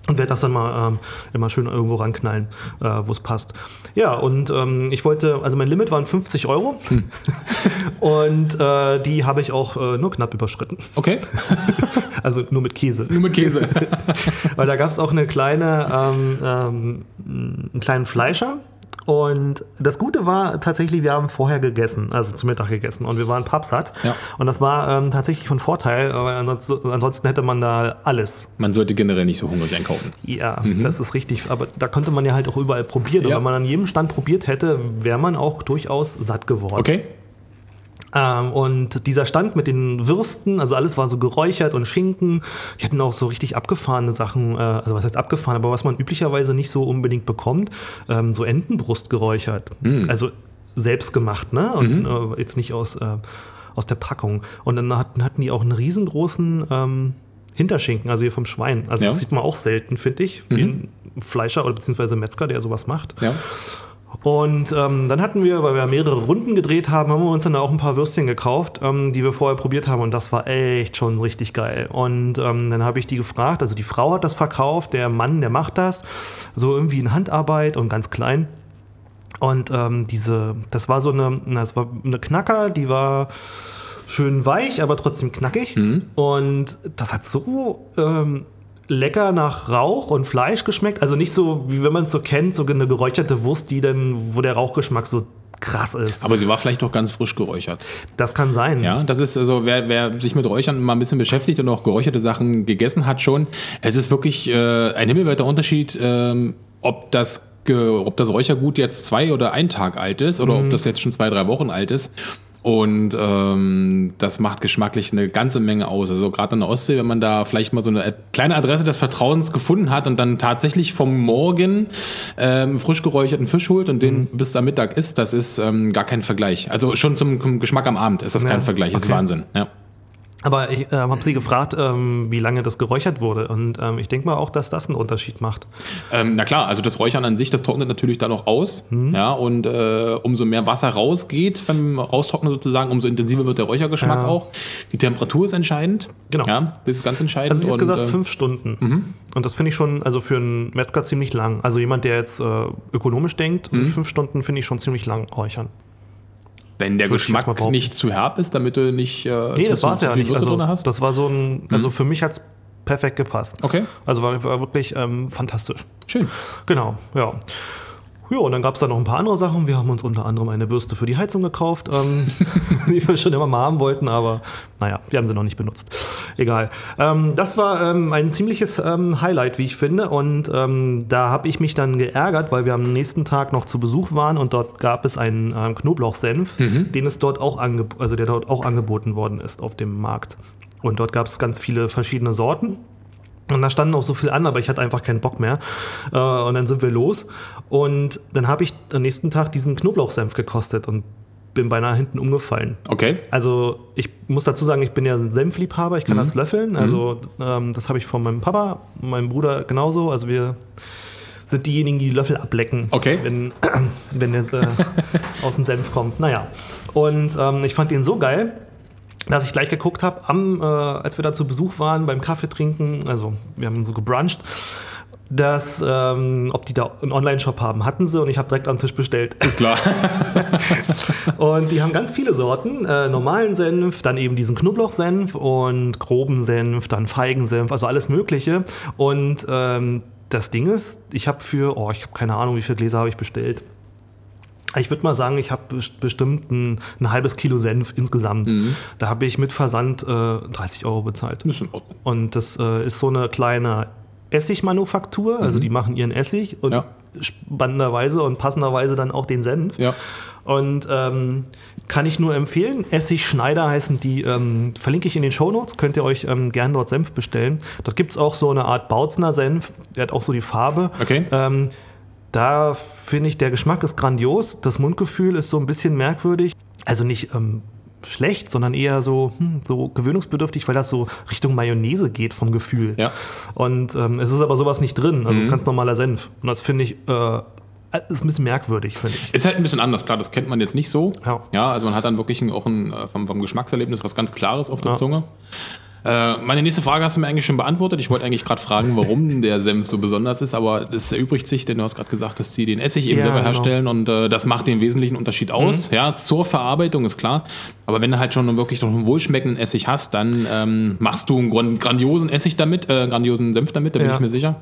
Und werde das dann mal ähm, immer schön irgendwo ranknallen, äh, wo es passt. Ja, und ähm, ich wollte, also mein Limit waren 50 Euro. Hm. [LAUGHS] und äh, die habe ich auch äh, nur knapp überschritten. Okay, [LAUGHS] Also nur mit Käse. nur mit Käse. [LAUGHS] Weil da gab es auch eine kleine, ähm, ähm, einen kleinen Fleischer. Und das Gute war tatsächlich, wir haben vorher gegessen, also zum Mittag gegessen. Und wir waren pappsatt. Ja. Und das war ähm, tatsächlich von Vorteil, weil ansonsten, ansonsten hätte man da alles Man sollte generell nicht so hungrig einkaufen. Ja, das ist richtig. Aber da konnte man ja halt auch überall probieren. Und Ja. wenn man an jedem Stand probiert hätte, wäre man auch durchaus satt geworden. Okay, Ähm, und dieser Stand mit den Würsten, also alles war so geräuchert und Schinken. Die hatten auch so richtig abgefahrene Sachen, äh, also was heißt abgefahren, aber was man üblicherweise nicht so unbedingt bekommt, ähm, so Entenbrust geräuchert. Also selbst gemacht, ne? Und äh, jetzt nicht aus, äh, aus der Packung. Und dann hatten, hatten die auch einen riesengroßen ähm, Hinterschinken, also hier vom Schwein. Also Ja. das sieht man auch selten, finde ich, wie ein Fleischer oder beziehungsweise Metzger, der sowas macht. ja. Und ähm, dann hatten wir, weil wir mehrere Runden gedreht haben, haben wir uns dann auch ein paar Würstchen gekauft, ähm, die wir vorher probiert haben. Und das war echt schon richtig geil. Und ähm, dann habe ich die gefragt, also die Frau hat das verkauft, der Mann, der macht das. So irgendwie in Handarbeit und ganz klein. Und ähm, diese, das war so eine, das war eine Knacker, die war schön weich, aber trotzdem knackig. Und das hat so ähm, lecker nach Rauch und Fleisch geschmeckt. Also nicht so, wie wenn man es so kennt, so eine geräucherte Wurst, die dann, wo der Rauchgeschmack so krass ist. Aber sie war vielleicht auch ganz frisch geräuchert. Das kann sein. Ja, das ist also, wer, wer sich mit Räuchern mal ein bisschen beschäftigt und auch geräucherte Sachen gegessen hat schon, es ist wirklich äh, ein himmelweiter Unterschied, ähm, ob das ob das Räuchergut jetzt zwei oder ein Tag alt ist oder ob das jetzt schon zwei, drei Wochen alt ist. Und ähm, das macht geschmacklich eine ganze Menge aus. Also gerade an der Ostsee, wenn man da vielleicht mal so eine kleine Adresse des Vertrauens gefunden hat und dann tatsächlich vom Morgen ähm, frisch geräucherten Fisch holt und den bis am Mittag isst, das ist ähm, gar kein Vergleich. Also schon zum, Geschmack am Abend ist das Ja, kein Vergleich. Das ist okay. Wahnsinn. Ja. Aber ich äh, habe sie gefragt, ähm, wie lange das geräuchert wurde. Und ähm, ich denke mal auch, dass das einen Unterschied macht. Ähm, na klar, also das Räuchern an sich, das trocknet natürlich dann auch aus. Mhm. Ja, und äh, umso mehr Wasser rausgeht beim Raustrocknen sozusagen, umso intensiver wird der Räuchergeschmack Ja. auch. Die Temperatur ist entscheidend. Genau. Ja, das ist ganz entscheidend. Also ich habe gesagt äh, fünf Stunden. Und das finde ich schon, also für einen Metzger ziemlich lang. Also jemand, der jetzt äh, ökonomisch denkt, Mhm. also fünf Stunden finde ich schon ziemlich lang räuchern. Wenn der Geschmack nicht zu herb ist, damit du nicht äh, Nee, zu, das war es zu ja nicht. Also, drin hast. das war so ein, also für mich hat es perfekt gepasst. Okay, Also war, war wirklich ähm, fantastisch. schön. Genau, ja. Ja, und dann gab es da noch ein paar andere Sachen. Wir haben uns unter anderem eine Bürste für die Heizung gekauft, ähm, [LAUGHS] die wir schon immer mal haben wollten, aber naja, wir haben sie noch nicht benutzt. Egal. Ähm, das war ähm, ein ziemliches ähm, Highlight, wie ich finde. Und ähm, da habe ich mich dann geärgert, weil wir am nächsten Tag noch zu Besuch waren und dort gab es einen ähm, Knoblauchsenf, den es dort auch also der dort auch angeboten worden ist auf dem Markt. Und dort gab es ganz viele verschiedene Sorten. Und da standen auch so viel an, aber ich hatte einfach keinen Bock mehr. Äh, und dann sind wir los. Und dann habe ich am nächsten Tag diesen Knoblauchsenf gekostet und bin beinahe hinten umgefallen. Okay. Also ich muss dazu sagen, ich bin ja ein Senfliebhaber, ich kann das löffeln. Also ähm, das habe ich von meinem Papa, meinem Bruder genauso. Also wir sind diejenigen, die die Löffel ablecken, Okay. wenn, [CLEARS THROAT] wenn der äh, [LAUGHS] aus dem Senf kommt. Naja. Und ähm, ich fand den so geil, dass ich gleich geguckt habe, äh, als wir da zu Besuch waren beim Kaffee trinken, also wir haben so gebruncht, dass, ähm, ob die da einen Online-Shop haben. Hatten sie und ich habe direkt am Tisch bestellt. Ist klar. [LAUGHS] Und die haben ganz viele Sorten. Äh, normalen Senf, dann eben diesen Knoblauchsenf und groben Senf, dann Feigensenf, also alles Mögliche. Und ähm, das Ding ist, ich habe für, oh, ich habe keine Ahnung, wie viele Gläser habe ich bestellt. Ich würde mal sagen, ich habe bestimmt ein, ein halbes Kilo Senf insgesamt. Da habe ich mit Versand äh, 30 Euro bezahlt. Ist in Ordnung. Und das äh, ist so eine kleine Essigmanufaktur, also die machen ihren Essig und Ja. spannenderweise und passenderweise dann auch den Senf. Ja. Und ähm, kann ich nur empfehlen. Essig Schneider heißen die, ähm, verlinke ich in den Shownotes, könnt ihr euch ähm, gern dort Senf bestellen. Dort gibt es auch so eine Art Bautzner Senf, der hat auch so die Farbe. Okay. Ähm, da finde ich, der Geschmack ist grandios, das Mundgefühl ist so ein bisschen merkwürdig. Also nicht ähm, schlecht, sondern eher so, hm, so gewöhnungsbedürftig, weil das so Richtung Mayonnaise geht vom Gefühl. Ja. Und ähm, es ist aber sowas nicht drin. Also es ist ganz normaler Senf. Und das finde ich, äh, ist ein bisschen merkwürdig, finde ich. Ist halt ein bisschen anders, klar, das kennt man jetzt nicht so. Ja. also man hat dann wirklich auch ein, äh, vom, vom Geschmackserlebnis was ganz Klares auf der Ja. Zunge. Äh, meine nächste Frage hast du mir eigentlich schon beantwortet. Ich wollte eigentlich gerade fragen, warum [LAUGHS] der Senf so besonders ist, aber es erübrigt sich, denn du hast gerade gesagt, dass sie den Essig eben Ja, selber genau. Mhm. herstellen und äh, das macht den wesentlichen Unterschied aus. Ja, zur Verarbeitung ist klar. Aber wenn du halt schon wirklich noch einen wohlschmeckenden Essig hast, dann ähm, machst du einen gran- grandiosen Essig damit, äh, grandiosen Senf damit, da bin Ja. ich mir sicher.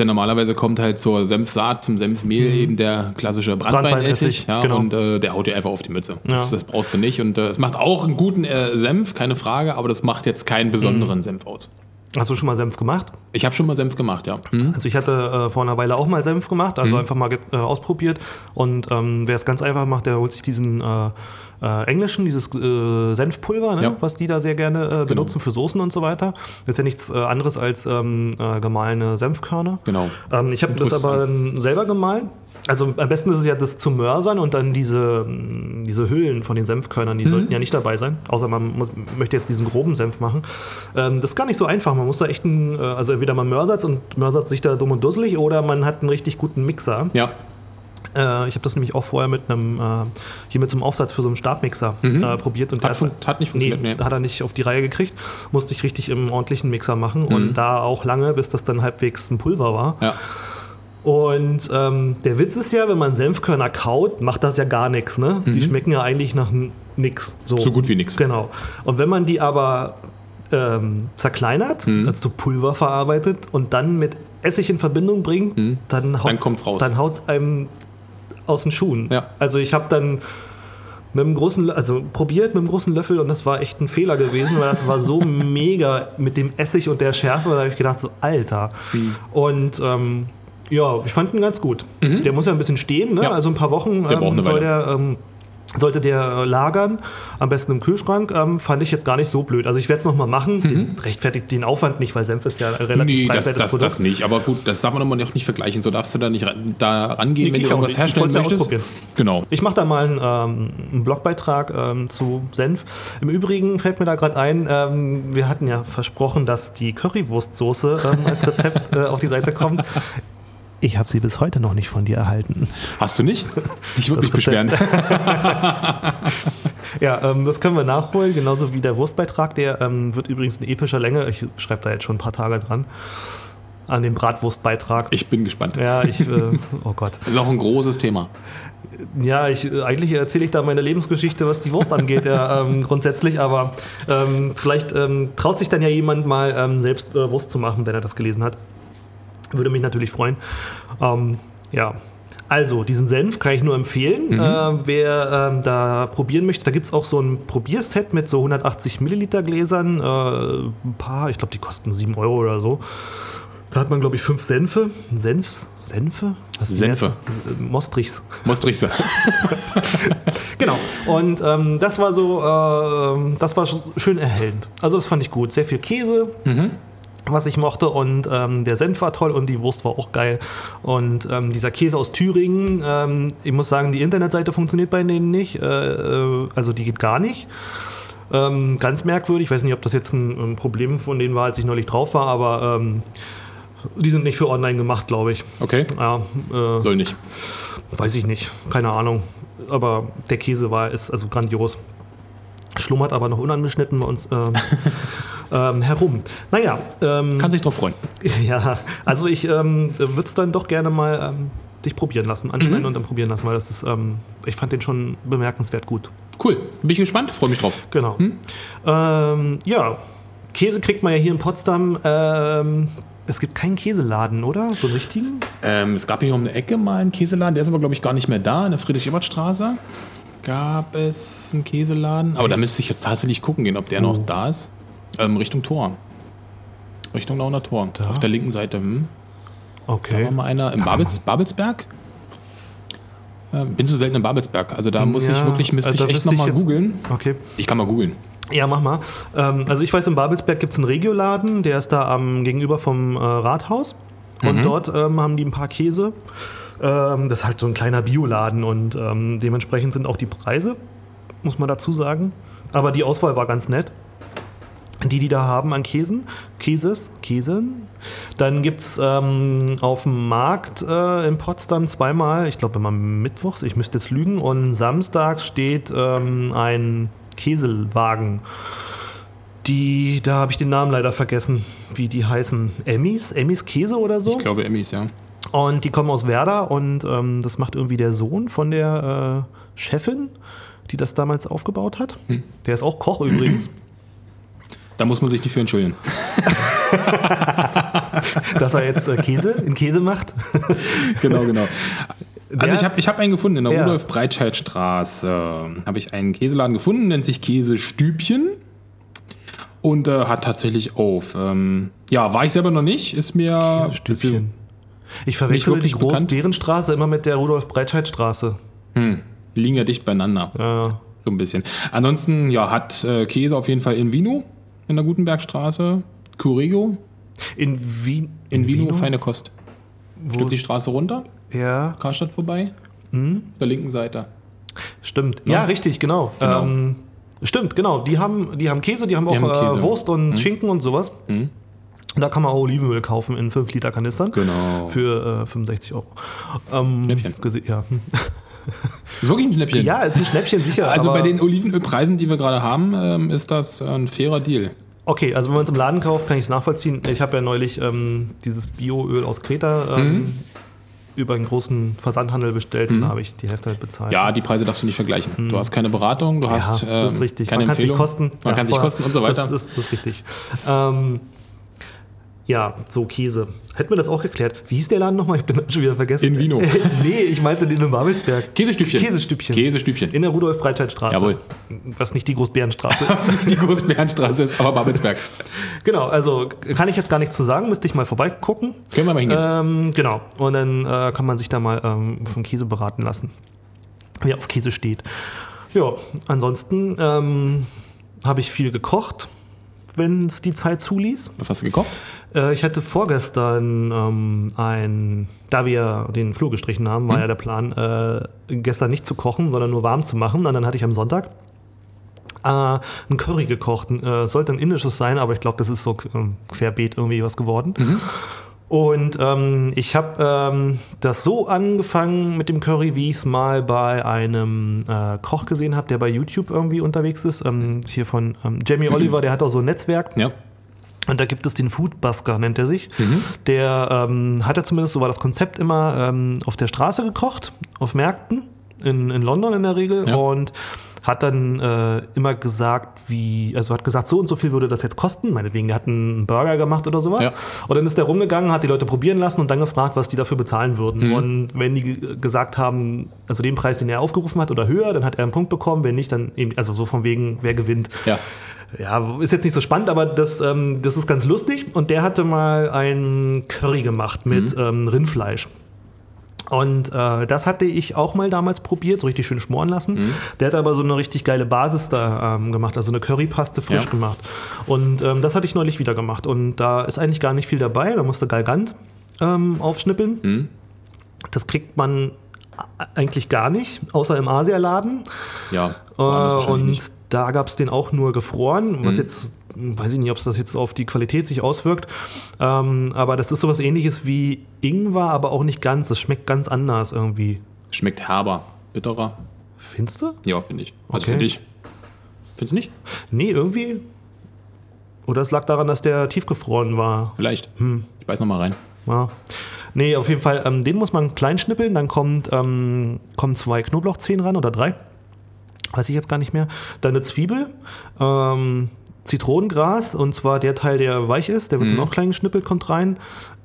Denn normalerweise kommt halt zur Senfsaat, zum Senfmehl eben der klassische Brandweinessig. Mhm. Brandweinessig, Ja, genau. Und äh, der haut dir einfach auf die Mütze. Das, Ja. das brauchst du nicht. Und äh, es macht auch einen guten äh, Senf, keine Frage, aber das macht jetzt keinen besonderen Mhm. Senf aus. Hast du schon mal Senf gemacht? Ich habe schon mal Senf gemacht, ja. Hm? Also ich hatte äh, vor einer Weile auch mal Senf gemacht, also Mhm. einfach mal äh, ausprobiert. Und ähm, wer es ganz einfach macht, der holt sich diesen äh, äh, englischen, dieses äh, Senfpulver, ne? Ja. Genau. was die da sehr gerne äh, benutzen für Soßen und so weiter. Das ist ja nichts äh, anderes als ähm, äh, gemahlene Senfkörner. Genau. Ähm, ich habe das aber selber gemahlen. Also am besten ist es ja, das zu mörsern und dann diese, diese Hüllen von den Senfkörnern, Mhm. die sollten ja nicht dabei sein. Außer man muss, möchte jetzt diesen groben Senf machen. Ähm, das ist gar nicht so einfach. Man muss da echt einen, äh, also entweder man mörsert und mörsert sich da dumm und dusselig oder man hat einen richtig guten Mixer. Ja, Äh, ich habe das nämlich auch vorher mit einem, äh, hier mit so einem Aufsatz für so einen Stabmixer äh, probiert. Und Mhm. Hat fun- hat nicht funktioniert, Nee, nee. hat er nicht auf die Reihe gekriegt. Musste ich richtig im ordentlichen Mixer machen Mhm. und da auch lange, bis das dann halbwegs ein Pulver war. ja. Und ähm, der Witz ist ja, wenn man Senfkörner kaut, macht das ja gar nichts. Ne? Die schmecken ja eigentlich nach n- nix. Mhm. So gut wie nix. Genau. Und wenn man die aber ähm, zerkleinert, Mhm. also zu Pulver verarbeitet und dann mit Essig in Verbindung bringt, dann haut Mhm. raus. Dann haut's einem aus den Schuhen. Ja. Also ich habe dann mit einem großen, also probiert mit einem großen Löffel und das war echt ein Fehler gewesen, weil das war so [LAUGHS] mega mit dem Essig und der Schärfe, da habe ich gedacht so, Alter. Mhm. Und ähm, ja, ich fand ihn ganz gut. Der muss ja ein bisschen stehen, ne? Ja. also ein paar Wochen Der eine soll Weile. der, ähm, sollte der lagern, am besten im Kühlschrank, ähm, fand ich jetzt gar nicht so blöd. Also ich werde es nochmal machen, den, rechtfertigt den Aufwand nicht, weil Senf ist ja relativ Mhm. Nee, das, das, Produkt. das nicht. Aber gut, das darf man aber auch nicht vergleichen. So darfst du da nicht da rangehen, Nee, wenn ich du irgendwas herstellen möchtest. Genau. Ich mache da mal einen, ähm, einen Blogbeitrag ähm, zu Senf. Im Übrigen fällt mir da gerade ein, ähm, wir hatten ja versprochen, dass die Currywurstsoße ähm, als Rezept [LAUGHS] äh, auf die Seite kommt. Ich habe sie bis heute noch nicht von dir erhalten. Hast du nicht? Ich würde mich beschweren. [LAUGHS] Ja, ähm, das können wir nachholen, genauso wie der Wurstbeitrag. Der ähm, wird übrigens in epischer Länge. Ich schreibe da jetzt schon ein paar Tage dran. An den Bratwurstbeitrag. Ich bin gespannt. ja, ich, äh, [LAUGHS] oh Gott. Ist auch ein großes Thema. Ja, ich, äh, eigentlich erzähle ich da meine Lebensgeschichte, was die Wurst angeht, ja, [LAUGHS] ähm, grundsätzlich, aber ähm, vielleicht ähm, traut sich dann ja jemand mal ähm, selbst äh, Wurst zu machen, wenn er das gelesen hat. Würde mich natürlich freuen. Ähm, ja. Also, diesen Senf kann ich nur empfehlen. Äh, wer ähm, da probieren möchte, da gibt es auch so ein Probierset mit so 180 Milliliter Gläsern. Äh, ein paar, ich glaube, die kosten 7 Euro oder so. Da hat man, glaube ich, fünf Senfe. Senfs? Senfe? Was Senfe. Äh, Mostrichs. Mostrichse. [LAUGHS] Genau. Und ähm, das war so, ähm, das war sch- schön erhellend. Also das fand ich gut. Sehr viel Käse, was ich mochte. Und ähm, der Senf war toll und die Wurst war auch geil. Und ähm, dieser Käse aus Thüringen, ähm, ich muss sagen, die Internetseite funktioniert bei denen nicht. Äh, äh, also die geht gar nicht. Ähm, ganz merkwürdig. Ich weiß nicht, ob das jetzt ein, ein Problem von denen war, als ich neulich drauf war, aber ähm, die sind nicht für online gemacht, glaube ich. Okay. Ja, äh, Soll nicht. Weiß ich nicht, keine Ahnung. Aber der Käse war ist also grandios. Schlummert aber noch unangeschnitten bei uns [LAUGHS] ähm, herum. Naja, ähm, Kann sich drauf freuen. [LAUGHS] ja, also ich ähm, würde es dann doch gerne mal ähm, dich probieren lassen, anschneiden und dann probieren lassen, weil das ist, ähm, ich fand den schon bemerkenswert gut. Cool. Bin ich gespannt. Freue mich drauf. Genau. Ähm, ja, Käse kriegt man ja hier in Potsdam. Ähm, es gibt keinen Käseladen, oder? So einen richtigen? Ähm, es gab hier um eine Ecke mal einen Käseladen, der ist aber, glaube ich, gar nicht mehr da. In der Friedrich-Ebert-Straße gab es einen Käseladen. Aber da müsste ich jetzt tatsächlich gucken gehen, ob der noch da ist. Ähm, Richtung Tor. Richtung Nauner Tor. Auf der linken Seite. Hm? Da Okay. war mal einer im Babels, Babelsberg. Äh, bin zu selten in Babelsberg. Also da muss ich Ja, wirklich, müsste da ich echt ich nochmal googeln. Okay. Ich kann mal googeln. Ja, mach mal. Ähm, also ich weiß, in Babelsberg gibt es einen Regioladen, der ist da am gegenüber vom äh, Rathaus. Und Mhm. dort ähm, haben die ein paar Käse. Ähm, das ist halt so ein kleiner Bioladen und ähm, dementsprechend sind auch die Preise, muss man dazu sagen. Aber die Auswahl war ganz nett. Die, die da haben an Käsen, Käses, Käsen. Dann gibt es ähm, auf dem Markt äh, in Potsdam zweimal, ich glaube immer mittwochs, ich müsste jetzt lügen, und samstags steht ähm, ein Käsewagen. Die, da habe ich den Namen leider vergessen, wie die heißen. Emmys? Emmys Käse oder so? Ich glaube Emmys, ja. Und die kommen aus Werder und ähm, das macht irgendwie der Sohn von der äh, Chefin, die das damals aufgebaut hat. Hm. Der ist auch Koch übrigens. Da muss man sich nicht für entschuldigen. [LAUGHS] dass er jetzt äh, Käse in Käse macht. [LAUGHS] genau, genau. Also Der- ich habe ich hab einen gefunden in der Ja. Rudolf-Breitscheid-Straße. Habe ich einen Käseladen gefunden, nennt sich Käsestübchen. Und äh, hat tatsächlich auf. Ähm, ja, war ich selber noch nicht. Ist mir. Stückchen. Ich verwechsel die. Groß-Bärenstraße immer mit der Rudolf-Breitscheid-Straße. Die liegen ja dicht beieinander. Ja. So ein bisschen. Ansonsten, ja, hat äh, Käse auf jeden Fall in Vino in der Gutenbergstraße. Curego In Wien. in, Vino, feine Kost. Wo Stück die Straße runter, Ja, Karstadt vorbei. Hm? Der linken Seite. stimmt. Ja, richtig, genau. Genau. Ähm, stimmt, genau. Die haben, die haben Käse, die haben auch haben Käse. Äh, Wurst und Schinken und sowas. Mhm. Da kann man auch Olivenöl kaufen in 5 Liter Kanistern. Genau. Für äh, 65 Euro. Ähm, gese- Ja. [LAUGHS] Ist wirklich ein Schnäppchen. ja, ist ein Schnäppchen sicher. Also bei den Olivenölpreisen, die wir gerade haben, ähm, ist das ein fairer Deal. Okay, also wenn man es im Laden kauft, kann ich es nachvollziehen. Ich habe ja neulich ähm, dieses Bioöl aus Kreta ähm, Mhm. über einen großen Versandhandel bestellt und da habe ich die Hälfte halt bezahlt. Ja, die Preise darfst du nicht vergleichen. Du hast keine Beratung, du Ja, hast ähm, das ist richtig. keine man kann sich Empfehlung. kosten. Man ja, kann sich kosten und so weiter. Das, das, das ist richtig. [LAUGHS] Ähm, ja, so Käse. Hätten wir das auch geklärt. Wie hieß der Laden nochmal? Ich habe den Namen schon wieder vergessen. In Vino. [LAUGHS] nee, ich meinte den in Babelsberg. Käsestübchen. Käsestübchen. Käsestübchen. In der Rudolf-Breitscheid-Straße. Jawohl. Was nicht die Großbärenstraße [LAUGHS] ist. Was nicht die Großbärenstraße ist, aber Babelsberg. [LAUGHS] genau, also kann ich jetzt gar nicht zu sagen. Müsste ich mal vorbeigucken. Können wir mal hingehen. Ähm, genau. Und dann äh, kann man sich da mal ähm, von Käse beraten lassen. Wer auf Käse steht. Ja, ansonsten ähm, habe ich viel gekocht, wenn es die Zeit zuließ. Was hast du gekocht? Äh, ich hatte vorgestern ähm, ein, da wir den Flur gestrichen haben, war ja der Plan, äh, gestern nicht zu kochen, sondern nur warm zu machen. Und dann hatte ich am Sonntag äh, ein Curry gekocht. Äh, sollte ein indisches sein, aber ich glaube, das ist so ähm, querbeet irgendwie was geworden. Und ähm, ich habe ähm, das so angefangen mit dem Curry, wie ich es mal bei einem äh, Koch gesehen habe, der bei YouTube irgendwie unterwegs ist. Ähm, hier von ähm, Jamie Oliver, der hat auch so ein Netzwerk. Ja. Und da gibt es den Food Busker, nennt er sich. Der ähm, hat er zumindest, so war das Konzept, immer ähm, auf der Straße gekocht, auf Märkten, in, in London in der Regel. Ja. Und hat dann äh, immer gesagt, wie, also hat gesagt, so und so viel würde das jetzt kosten. Meinetwegen, der hat einen Burger gemacht oder sowas. Ja. Und dann ist der rumgegangen, hat die Leute probieren lassen und dann gefragt, was die dafür bezahlen würden. Mhm. Und wenn die ge- gesagt haben, also den Preis, den er aufgerufen hat oder höher, dann hat er einen Punkt bekommen. Wenn nicht, dann eben, also so von wegen, wer gewinnt. Ja. Ja, ist jetzt nicht so spannend, aber das, ähm, das ist ganz lustig. Und der hatte mal ein Curry gemacht mit ähm, Rindfleisch. Und äh, das hatte ich auch mal damals probiert, so richtig schön schmoren lassen. Der hat aber so eine richtig geile Basis da ähm, gemacht, also eine Currypaste frisch Ja. gemacht. Und ähm, das hatte ich neulich wieder gemacht. Und da ist eigentlich gar nicht viel dabei. Da musste Galgant ähm, aufschnippeln. Das kriegt man eigentlich gar nicht, außer im Asialaden. Ja. Äh, und nicht. Da gab es den auch nur gefroren, Mhm. was jetzt, hm, weiß ich nicht, ob es das jetzt auf die Qualität sich auswirkt. Ähm, aber das ist sowas ähnliches wie Ingwer, aber auch nicht ganz. Das schmeckt ganz anders irgendwie. Schmeckt herber, bitterer. Findest du? Ja, finde ich. Also Okay. finde ich. Findest du nicht? Nee, irgendwie. Oder es lag daran, dass der tiefgefroren war. Vielleicht. Hm. Ich beiß noch mal rein. Ja. Nee, auf jeden Fall, ähm, den muss man klein schnippeln. Dann kommt, ähm, kommen zwei Knoblauchzehen ran oder drei. Weiß ich jetzt gar nicht mehr. Dann eine Zwiebel, ähm, Zitronengras und zwar der Teil, der weich ist, der wird dann auch klein geschnippelt, kommt rein.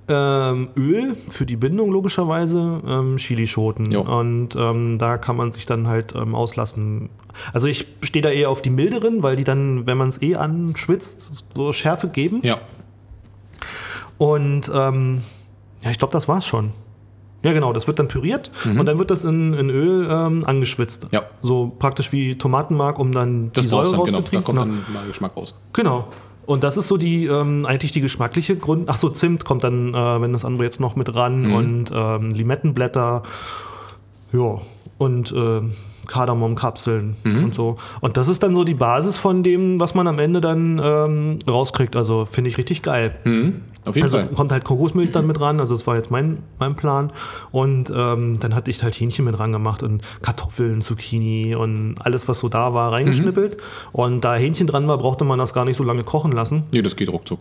Ähm, Öl für die Bindung logischerweise, ähm, Chilischoten. Jo. Und ähm, da kann man sich dann halt ähm, auslassen. Also ich stehe da eher auf die milderen, weil die dann, wenn man es eh anschwitzt, so Schärfe geben. Ja. Und ähm, Ja, ich glaube, das war's schon. Ja, genau, das wird dann püriert und dann wird das in, in Öl ähm, angeschwitzt. Mhm. Ja. So praktisch wie Tomatenmark, um dann Das die Säure dann, genau. Da rauszukriegen. kommt Genau. dann mal Geschmack raus. Genau. Und das ist so die ähm, eigentlich die geschmackliche Grund. Ach so, Zimt kommt dann, äh, wenn das andere jetzt noch mit ran Mhm. und ähm, Limettenblätter. Ja. Und äh, Kardamomkapseln Mhm. und so. Und das ist dann so die Basis von dem, was man am Ende dann ähm, rauskriegt. Also finde ich richtig geil. Mhm. Auf jeden Also Fall. kommt halt Kokosmilch dann mit ran, also das war jetzt mein, mein Plan. Und ähm, dann hatte ich halt Hähnchen mit ran gemacht und Kartoffeln, Zucchini und alles, was so da war, reingeschnippelt. Und da Hähnchen dran war, brauchte man das gar nicht so lange kochen lassen. Nee, das geht ruckzuck.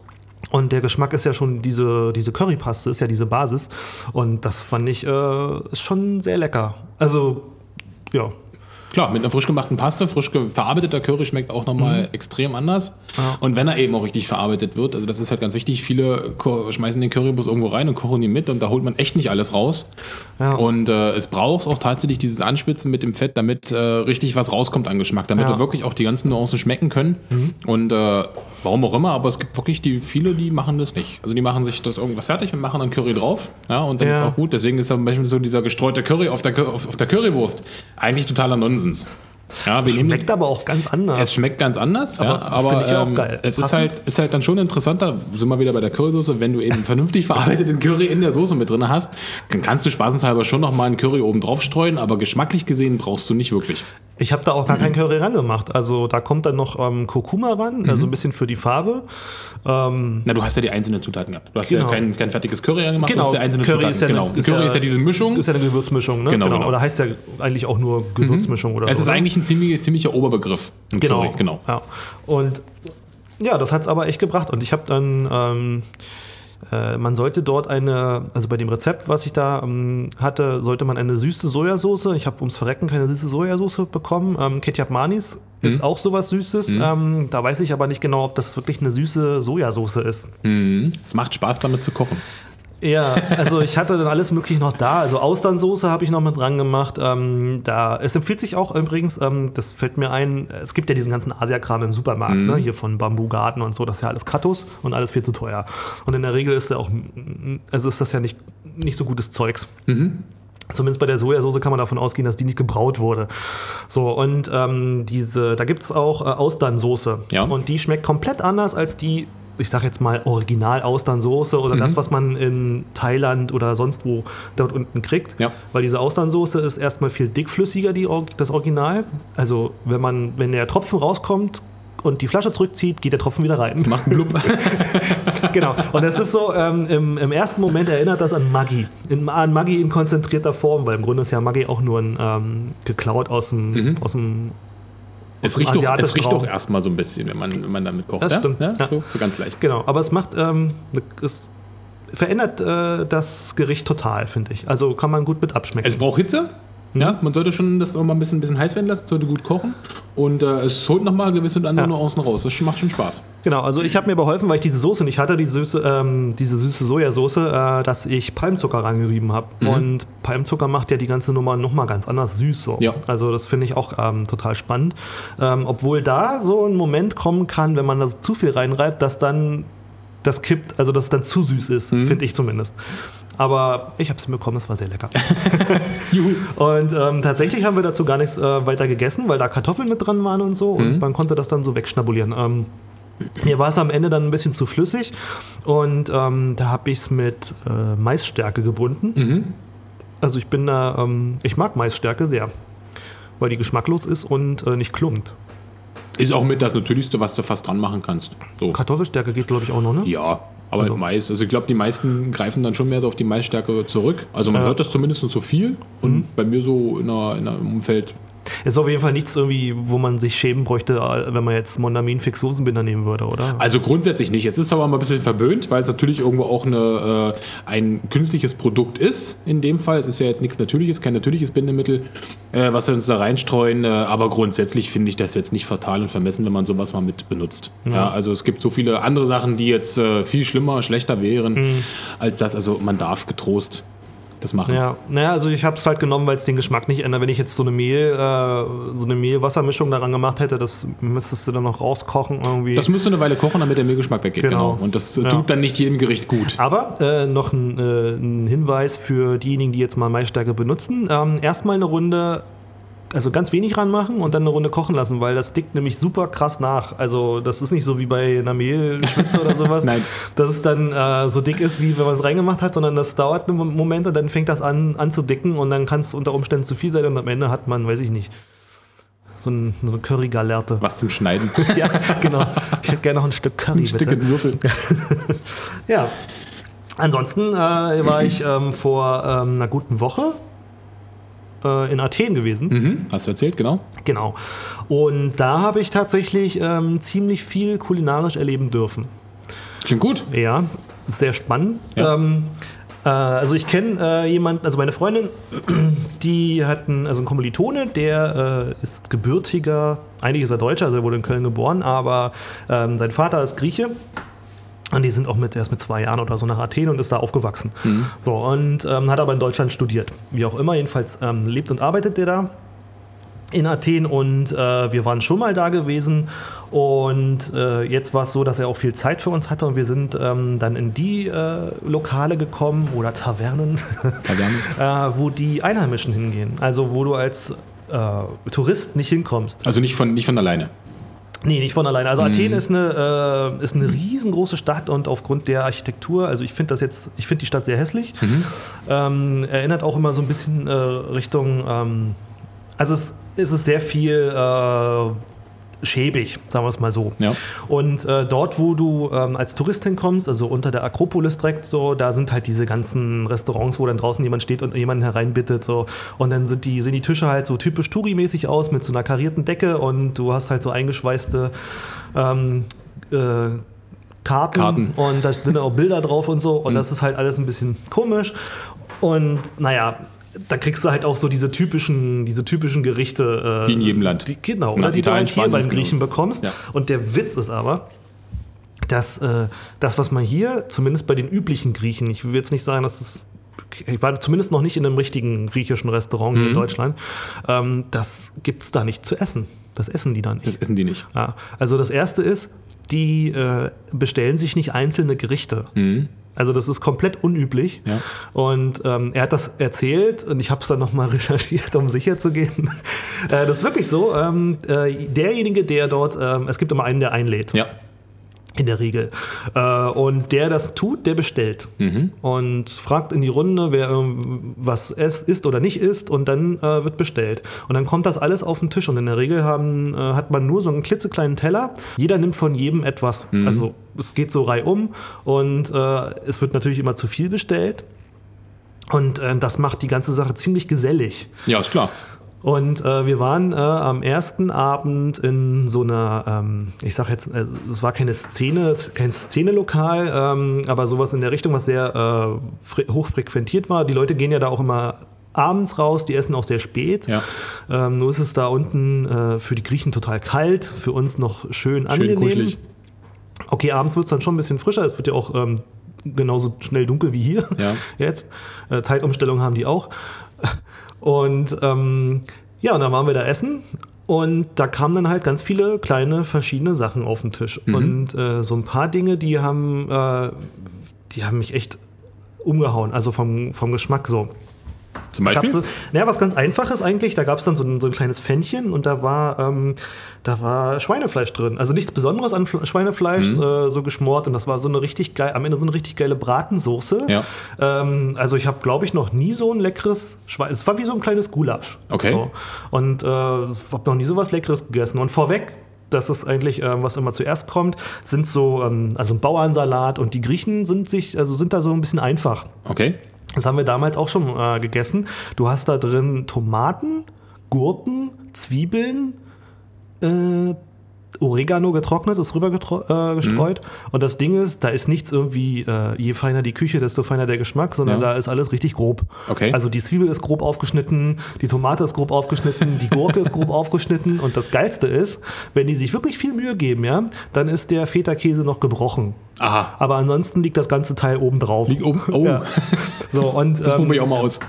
Und der Geschmack ist ja schon diese, diese Currypaste, ist ja diese Basis. Und das fand ich äh, schon sehr lecker. Also, ja. Klar, mit einer frisch gemachten Paste, frisch verarbeiteter Curry schmeckt auch nochmal extrem anders. Mhm. Ja. Und wenn er eben auch richtig verarbeitet wird, also das ist halt ganz wichtig, viele schmeißen den Currybus irgendwo rein und kochen ihn mit und da holt man echt nicht alles raus. Ja. Und äh, es braucht auch tatsächlich dieses Anspitzen mit dem Fett, damit äh, richtig was rauskommt an Geschmack, damit Ja. Mhm. wir wirklich auch die ganzen Nuancen schmecken können. Und äh, warum auch immer, aber es gibt wirklich die viele, die machen das nicht. Also die machen sich das irgendwas fertig und machen dann Curry drauf. Ja, und dann Ja. ist auch gut. Deswegen ist zum Beispiel so dieser gestreute Curry auf der, auf, auf der Currywurst eigentlich totaler Nonsens. Ja, wir nehmen den- Schmeckt aber auch ganz anders. es schmeckt ganz anders, ja, Aber aber finde ich ja ähm, es ist halt, ist halt dann schon interessanter, sind wir wieder bei der Currysoße, wenn du eben vernünftig [LAUGHS] verarbeiteten Curry in der Soße mit drin hast, dann kannst du spaßenshalber schon noch mal einen Curry oben drauf streuen, aber geschmacklich gesehen brauchst du nicht wirklich. Ich habe da auch gar kein [CLEARS THROAT] Curry ran gemacht. Also da kommt dann noch ähm, Kurkuma ran, Mhm. also ein bisschen für die Farbe. Ähm, Na, du hast ja die einzelnen Zutaten gehabt. Du hast Genau. ja kein, kein fertiges Curry gemacht, Genau, du hast ja einzelne Curry Zutaten. ist ja eine- genau. ist Curry ja- ist ja diese Mischung. ist ja eine Gewürzmischung, ne? Genau, genau. Oder heißt ja eigentlich auch nur Gewürzmischung oder es so. ist ne? eigentlich ein ziemlich, ziemlicher Oberbegriff. Genau. Curry, genau. Ja. Und ja, das hat es aber echt gebracht. Und ich habe dann, ähm, äh, man sollte dort eine, also bei dem Rezept, was ich da ähm, hatte, sollte man eine süße Sojasauce. Ich habe ums Verrecken keine süße Sojasauce bekommen. Ähm, Ketchup Manis ist auch sowas Süßes. Ähm, da weiß ich aber nicht genau, ob das wirklich eine süße Sojasauce ist. Mhm. Es macht Spaß, damit zu kochen. Ja, also ich hatte dann alles möglich noch da. Also Austernsoße habe ich noch mit dran gemacht. Ähm, da, es empfiehlt sich auch übrigens, ähm, das fällt mir ein, es gibt ja diesen ganzen Asiakram im Supermarkt, ne? hier von Bamboo Garden und so, das ist ja alles Kattus und alles viel zu teuer. Und in der Regel ist ja auch, also ist das ja nicht, nicht so gutes Zeugs. Zumindest bei der Sojasauce kann man davon ausgehen, dass die nicht gebraut wurde. So, und ähm, diese, da gibt es auch äh, Austernsoße. Ja. Und die schmeckt komplett anders als die, ich sag jetzt mal, Original-Austernsoße oder das, was man in Thailand oder sonst wo dort unten kriegt. Ja. Weil diese Austernsoße ist erstmal viel dickflüssiger, die, das Original. Also, wenn man, wenn der Tropfen rauskommt, und die Flasche zurückzieht, geht der Tropfen wieder rein. Es macht einen Blub. [LAUGHS] genau. Und es ist so, ähm, im, im ersten Moment erinnert das an Maggi. In, an Maggi in konzentrierter Form, weil im Grunde ist ja Maggi auch nur ein, ähm, geklaut aus dem, aus dem es riecht, doch, es riecht Raum. erstmal so ein bisschen, wenn man, wenn man damit kocht. Das ja? stimmt, Ja? ja. So, so ganz leicht. Genau, aber es macht, ähm, es verändert äh, das Gericht total, finde ich. Also kann man gut mit abschmecken. Es braucht Hitze. Mhm. Ja, man sollte schon das auch mal ein bisschen, ein bisschen heiß werden lassen, sollte gut kochen. Und äh, es holt nochmal gewisse und andere Ja. Nuancen raus. Das macht schon Spaß. Genau, also ich habe mir beholfen, weil ich diese Soße nicht hatte, die süße, ähm, diese süße Sojasauce, äh, dass ich Palmzucker rangerieben habe. Mhm. Und Palmzucker macht ja die ganze Nummer nochmal ganz anders süß. So. Ja. Also das finde ich auch ähm, total spannend. Ähm, obwohl da so ein Moment kommen kann, wenn man das zu viel reinreibt, dass dann das kippt, also dass es dann zu süß ist, Mhm. finde ich zumindest. Aber ich habe es bekommen, es war sehr lecker. [LAUGHS] Juhu. Und ähm, tatsächlich haben wir dazu gar nichts äh, weiter gegessen, weil da Kartoffeln mit dran waren und so. Mhm. Und man konnte das dann so wegschnabulieren. Ähm, mir war es am Ende dann ein bisschen zu flüssig. Und ähm, da habe ich es mit äh, Maisstärke gebunden. Mhm. Also ich bin da, ähm, ich mag Maisstärke sehr. Weil die geschmacklos ist und äh, nicht klumpt. Ist auch mit das Natürlichste, was du fast dran machen kannst. So. Kartoffelstärke geht, glaube ich, auch noch, ne? Ja, aber Also- Mais. Also ich glaube, die meisten greifen dann schon mehr so auf die Maisstärke zurück. Also man Ja. hört das zumindest so viel. Und Mhm. bei mir so in einer, in einem Umfeld. Ist auf jeden Fall nichts irgendwie, wo man sich schämen bräuchte, wenn man jetzt Mondamin Fix Soßenbinder nehmen würde, oder? Also grundsätzlich nicht. Es ist aber mal ein bisschen verwöhnt, weil es natürlich irgendwo auch eine, äh, ein künstliches Produkt ist. In dem Fall. Es ist ja jetzt nichts Natürliches, kein natürliches Bindemittel, äh, was wir uns da reinstreuen. Äh, aber grundsätzlich finde ich das jetzt nicht fatal und vermessen, wenn man sowas mal mit benutzt. Ja. also es gibt so viele andere Sachen, die jetzt äh, viel schlimmer, schlechter wären als das. Also man darf getrost das machen. Ja, naja, also ich habe es halt genommen, weil es den Geschmack nicht ändert. Wenn ich jetzt so eine Mehl, äh, so eine Mehl-Wassermischung daran gemacht hätte, das müsstest du dann noch rauskochen irgendwie. Das müsste eine Weile kochen, damit der Mehlgeschmack weggeht. Genau. Genau. Und das Ja. tut dann nicht jedem Gericht gut. Aber äh, noch ein, äh, ein Hinweis für diejenigen, die jetzt mal Maisstärke benutzen. Ähm, Erstmal eine Runde, also ganz wenig ranmachen und dann eine Runde kochen lassen, weil das dickt nämlich super krass nach. Also das ist nicht so wie bei einer Mehlschwitze oder sowas, [LAUGHS] Nein. dass es dann äh, so dick ist, wie wenn man es reingemacht hat, sondern das dauert einen Moment und dann fängt das an, an zu dicken und dann kann es unter Umständen zu viel sein und am Ende hat man, weiß ich nicht, so, ein, so eine Curry-Galerte. Was zum Schneiden. [LAUGHS] Ja, genau. Ich hätte gerne noch ein Stück Curry, Ein Stück bitte. in Würfel. [LAUGHS] Ja. Ansonsten äh, war ich ähm, vor ähm, einer guten Woche äh, in Athen gewesen. Mhm. Hast du erzählt, genau. Genau. Und da habe ich tatsächlich ähm, ziemlich viel kulinarisch erleben dürfen. Klingt gut. Ja, sehr spannend. Ja. Ähm, äh, also ich kenne äh, jemanden, also meine Freundin, [CLEARS THROAT] die hat einen, also einen Kommilitone, der äh, ist gebürtiger, eigentlich ist er Deutscher, also er wurde in Köln geboren, aber ähm, sein Vater ist Grieche. Und die sind auch mit, erst mit zwei Jahren oder so nach Athen und ist da aufgewachsen. So, und ähm, hat aber in Deutschland studiert. Wie auch immer, jedenfalls ähm, lebt und arbeitet der da in Athen und äh, wir waren schon mal da gewesen und äh, jetzt war es so, dass er auch viel Zeit für uns hatte und wir sind ähm, dann in die äh, Lokale gekommen oder Tavernen, Taverne. [LAUGHS] äh, wo die Einheimischen hingehen. Also wo du als äh, Tourist nicht hinkommst. Also nicht von, nicht von alleine. Nee, nicht von alleine. Also Athen ist eine, äh, ist eine riesengroße Stadt und aufgrund der Architektur, also ich finde das jetzt, ich finde die Stadt sehr hässlich. Ähm, erinnert auch immer so ein bisschen äh, Richtung, ähm, also es, es ist sehr viel äh, schäbig, sagen wir es mal so. Ja. Und äh, dort, wo du ähm, als Tourist hinkommst, also unter der Akropolis direkt so, da sind halt diese ganzen Restaurants, wo dann draußen jemand steht und jemanden hereinbittet so. Und dann sind die, sehen die Tische halt so typisch Touri-mäßig aus mit so einer karierten Decke und du hast halt so eingeschweißte ähm, äh, Karten, Karten. und da sind auch Bilder drauf und so und Mhm. das ist halt alles ein bisschen komisch und naja, da kriegst du halt auch so diese typischen, diese typischen Gerichte. äh, Wie in jedem Land. Die, genau, Na, oder die du Italien, halt hier beim ist genau. Griechen bekommst. Ja. Und der Witz ist aber, dass äh, das, was man hier, zumindest bei den üblichen Griechen, ich will jetzt nicht sagen, dass es ich war zumindest noch nicht in einem richtigen griechischen Restaurant Mhm. hier in Deutschland. Ähm, das gibt es da nicht zu essen. Das essen die da nicht. Das essen die nicht. Ja, also das erste ist, die äh, bestellen sich nicht einzelne Gerichte. Also das ist komplett unüblich. Ja. Und ähm, er hat das erzählt und ich habe es dann nochmal [LAUGHS] recherchiert, um sicher zu gehen. äh, das ist wirklich so. Ähm, äh, derjenige, der dort, ähm, es gibt immer einen, der einlädt. Ja. In der Regel. Äh, und der das tut, der bestellt. Und fragt in die Runde, wer ähm, was es isst oder nicht isst, und dann äh, wird bestellt. Und dann kommt das alles auf den Tisch. Und in der Regel haben, äh, hat man nur so einen klitzekleinen Teller. Jeder nimmt von jedem etwas. Also es geht so reihum und es wird natürlich immer zu viel bestellt. Und das macht die ganze Sache ziemlich gesellig. Ja, ist klar. Und äh, wir waren äh, am ersten Abend in so einer, ähm, ich sag jetzt, äh, es war keine Szene, kein Szenelokal, ähm, aber sowas in der Richtung, was sehr äh, fre- hoch frequentiert war. Die Leute gehen ja da auch immer abends raus, die essen auch sehr spät. Ja. Ähm, nur ist es da unten äh, für die Griechen total kalt, für uns noch schön, Schön angenehm. kuschelig. Okay, abends wird es dann schon ein bisschen frischer. Es wird ja auch ähm, genauso schnell dunkel wie hier Ja. [LAUGHS] jetzt. Äh, Zeitumstellung haben die auch. Und ähm, ja, und dann waren wir da essen. Und da kamen dann halt ganz viele kleine verschiedene Sachen auf den Tisch. Mhm. Und äh, so ein paar Dinge, die haben, äh, die haben mich echt umgehauen. Also vom, vom Geschmack so. Zum Beispiel? so, naja, was ganz Einfaches eigentlich. Da gab es dann so ein, so ein kleines Pfännchen und da war, ähm, da war Schweinefleisch drin. Also nichts Besonderes an Fle- Schweinefleisch, Mhm. äh, so geschmort. Und das war so eine richtig geil, am Ende so eine richtig geile Bratensoße. Ja. Ähm, also ich habe, glaube ich, noch nie so ein leckeres Schwein. Es war wie so ein kleines Gulasch. Okay. So. Und äh, ich habe noch nie so was Leckeres gegessen. Und vorweg. Das ist eigentlich, ähm, was immer zuerst kommt, sind so, ähm, also ein Bauernsalat und die Griechen sind sich, also sind da so ein bisschen einfach. Okay. Das haben wir damals auch schon äh, gegessen. Du hast da drin Tomaten, Gurken, Zwiebeln, äh, Oregano getrocknet, ist rüber äh, gestreut. Mhm. Und das Ding ist, da ist nichts irgendwie, äh, je feiner die Küche, desto feiner der Geschmack, sondern Ja. da ist alles richtig grob. Okay. Also die Zwiebel ist grob aufgeschnitten, die Tomate ist grob aufgeschnitten, die Gurke ist grob [LAUGHS] aufgeschnitten. Und das Geilste ist, wenn die sich wirklich viel Mühe geben, ja, dann ist der Feta-Käse noch gebrochen. Aha. Aber ansonsten liegt das ganze Teil oben drauf. Liegt oben? Oh. Ja. [LAUGHS] So, und Das ähm, probiere ich auch mal aus.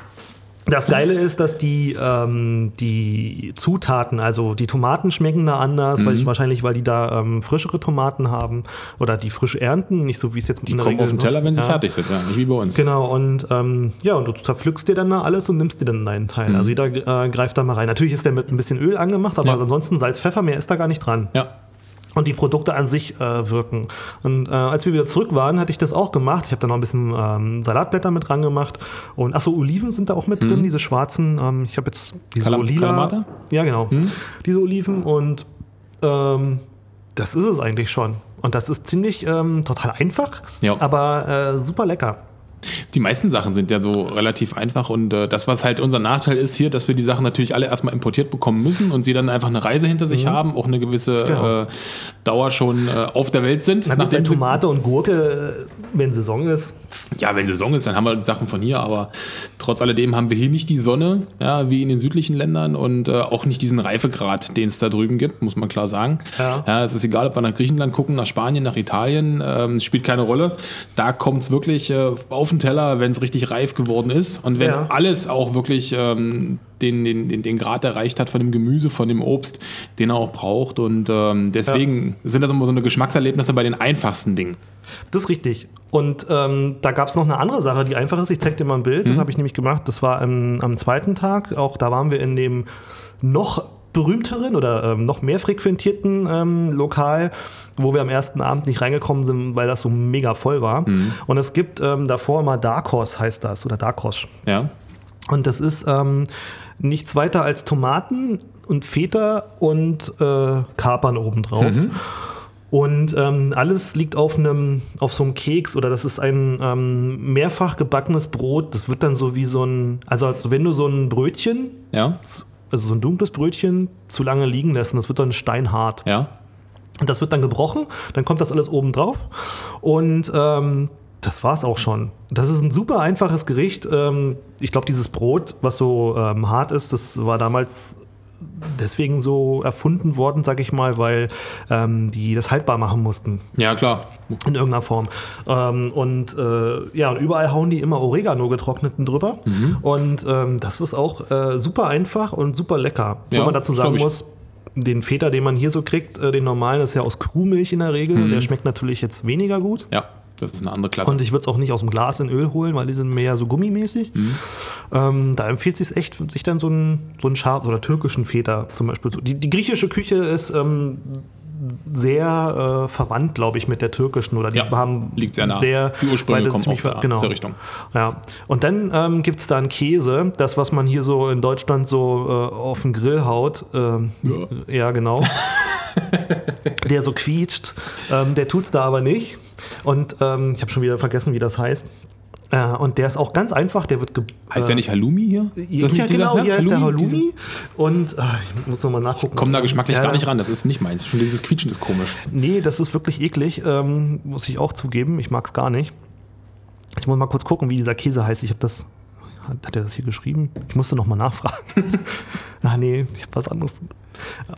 Das Geile ist, dass die, ähm, die Zutaten, also die Tomaten schmecken da anders, weil Mhm. ich, wahrscheinlich, weil die da ähm, frischere Tomaten haben oder die frisch ernten, nicht so wie es jetzt Die kommen auf den Teller, wenn sie ja. fertig sind, ja. Nicht wie bei uns. Genau, und ähm, ja, und du zerpflückst dir dann da alles und nimmst dir dann deinen Teil. Also jeder äh, greift da mal rein. Natürlich ist der mit ein bisschen Öl angemacht, aber Mhm. Ja. ansonsten Salz, Pfeffer, mehr ist da gar nicht dran. Ja. Und die Produkte an sich äh, wirken. Und äh, als wir wieder zurück waren, hatte ich das auch gemacht. Ich habe da noch ein bisschen ähm, Salatblätter mit dran gemacht. Und achso, Oliven sind da auch mit drin, diese schwarzen. Ähm, ich habe jetzt diese Kalam- lila. Kalamata? Ja, genau. Diese Oliven. Und ähm, das ist es eigentlich schon. Und das ist ziemlich ähm, total einfach, Ja. aber äh, super lecker. Die meisten Sachen sind ja so relativ einfach und äh, das, was halt unser Nachteil ist hier, dass wir die Sachen natürlich alle erstmal importiert bekommen müssen und sie dann einfach eine Reise hinter sich haben, auch eine gewisse Mhm. Genau. äh, Dauer schon äh, auf der Welt sind. Na nachdem Tomate und Gurke, äh, wenn Saison ist, Ja, wenn Saison ist, dann haben wir Sachen von hier, aber trotz alledem haben wir hier nicht die Sonne, ja, wie in den südlichen Ländern und äh, auch nicht diesen Reifegrad, den es da drüben gibt, muss man klar sagen. Ja. es ist egal, ob wir nach Griechenland gucken, nach Spanien, nach Italien, ähm, spielt keine Rolle. Da kommt es wirklich äh, auf den Teller, wenn es richtig reif geworden ist und wenn Ja. alles auch wirklich ähm, den, den, den, Grad erreicht hat von dem Gemüse, von dem Obst, den er auch braucht und ähm, deswegen sind das immer so eine Geschmackserlebnisse bei den einfachsten Dingen. Das ist richtig. Und ähm, da gab es noch eine andere Sache, die einfach ist. Ich zeig dir mal ein Bild. Mhm. Das habe ich nämlich gemacht. Das war am, am zweiten Tag. Auch da waren wir in dem noch berühmteren oder ähm, noch mehr frequentierten ähm, Lokal, wo wir am ersten Abend nicht reingekommen sind, weil das so mega voll war. Mhm. Und es gibt ähm, davor immer Darkos heißt das oder Darkos. Ja, Und das ist ähm, nichts weiter als Tomaten und Feta und äh, Kapern obendrauf. Und ähm, alles liegt auf einem, auf so einem Keks oder das ist ein ähm, mehrfach gebackenes Brot. Das wird dann so wie so ein, also als wenn du so ein Brötchen, ja, also so ein dunkles Brötchen, zu lange liegen lässt, das wird dann steinhart. ja. Und das wird dann gebrochen, dann kommt das alles oben drauf und ähm, das war's auch schon. Das ist ein super einfaches Gericht. Ähm, ich glaube, dieses Brot, was so ähm, hart ist, das war damals deswegen so erfunden worden, sag ich mal, weil ähm, die das haltbar machen mussten Ja, klar. in irgendeiner Form. Ähm, und äh, ja, und überall hauen die immer Oregano getrockneten drüber. Mhm. Und ähm, das ist auch äh, super einfach und super lecker. Ja, man dazu sagen muss, den Feta, den man hier so kriegt, äh, den normalen, ist ja aus Kuhmilch in der Regel. Mhm. Der schmeckt natürlich jetzt weniger gut. Ja, das ist eine andere Klasse. Und ich würde es auch nicht aus dem Glas in Öl holen, weil die sind mehr so gummimäßig. Mhm. Ähm, da empfiehlt es sich echt, sich dann so einen, so einen scharf oder türkischen Feta zum Beispiel. zu- Die, die griechische Küche ist ähm, sehr äh, verwandt, glaube ich, mit der türkischen. Oder die Ja, haben liegt sehr nah. Sehr, Die Ursprünge kommen auch da genau. aus der Richtung. Ja. Und dann ähm, gibt es da einen Käse, das, was man hier so in Deutschland so äh, auf den Grill haut. Ähm, ja. genau. [LAUGHS] der so quietscht. Ähm, der tut's da aber nicht. Und ähm, ich habe schon wieder vergessen, wie das heißt. Äh, und der ist auch ganz einfach. Der wird ge heißt der nicht Halloumi hier? Ist das ja, nicht dieser- genau, hier heißt der Halloumi. Und äh, ich muss nochmal nachgucken. Kommen da geschmacklich Ja, gar nicht ran, das ist nicht meins. Schon dieses Quietschen ist komisch. Nee, das ist wirklich eklig, ähm, muss ich auch zugeben. Ich mag es gar nicht. Ich muss mal kurz gucken, wie dieser Käse heißt. Ich habe das. Hat, hat er das hier geschrieben? Ich musste nochmal nachfragen. Ach [LAUGHS] nee, ich habe was anderes.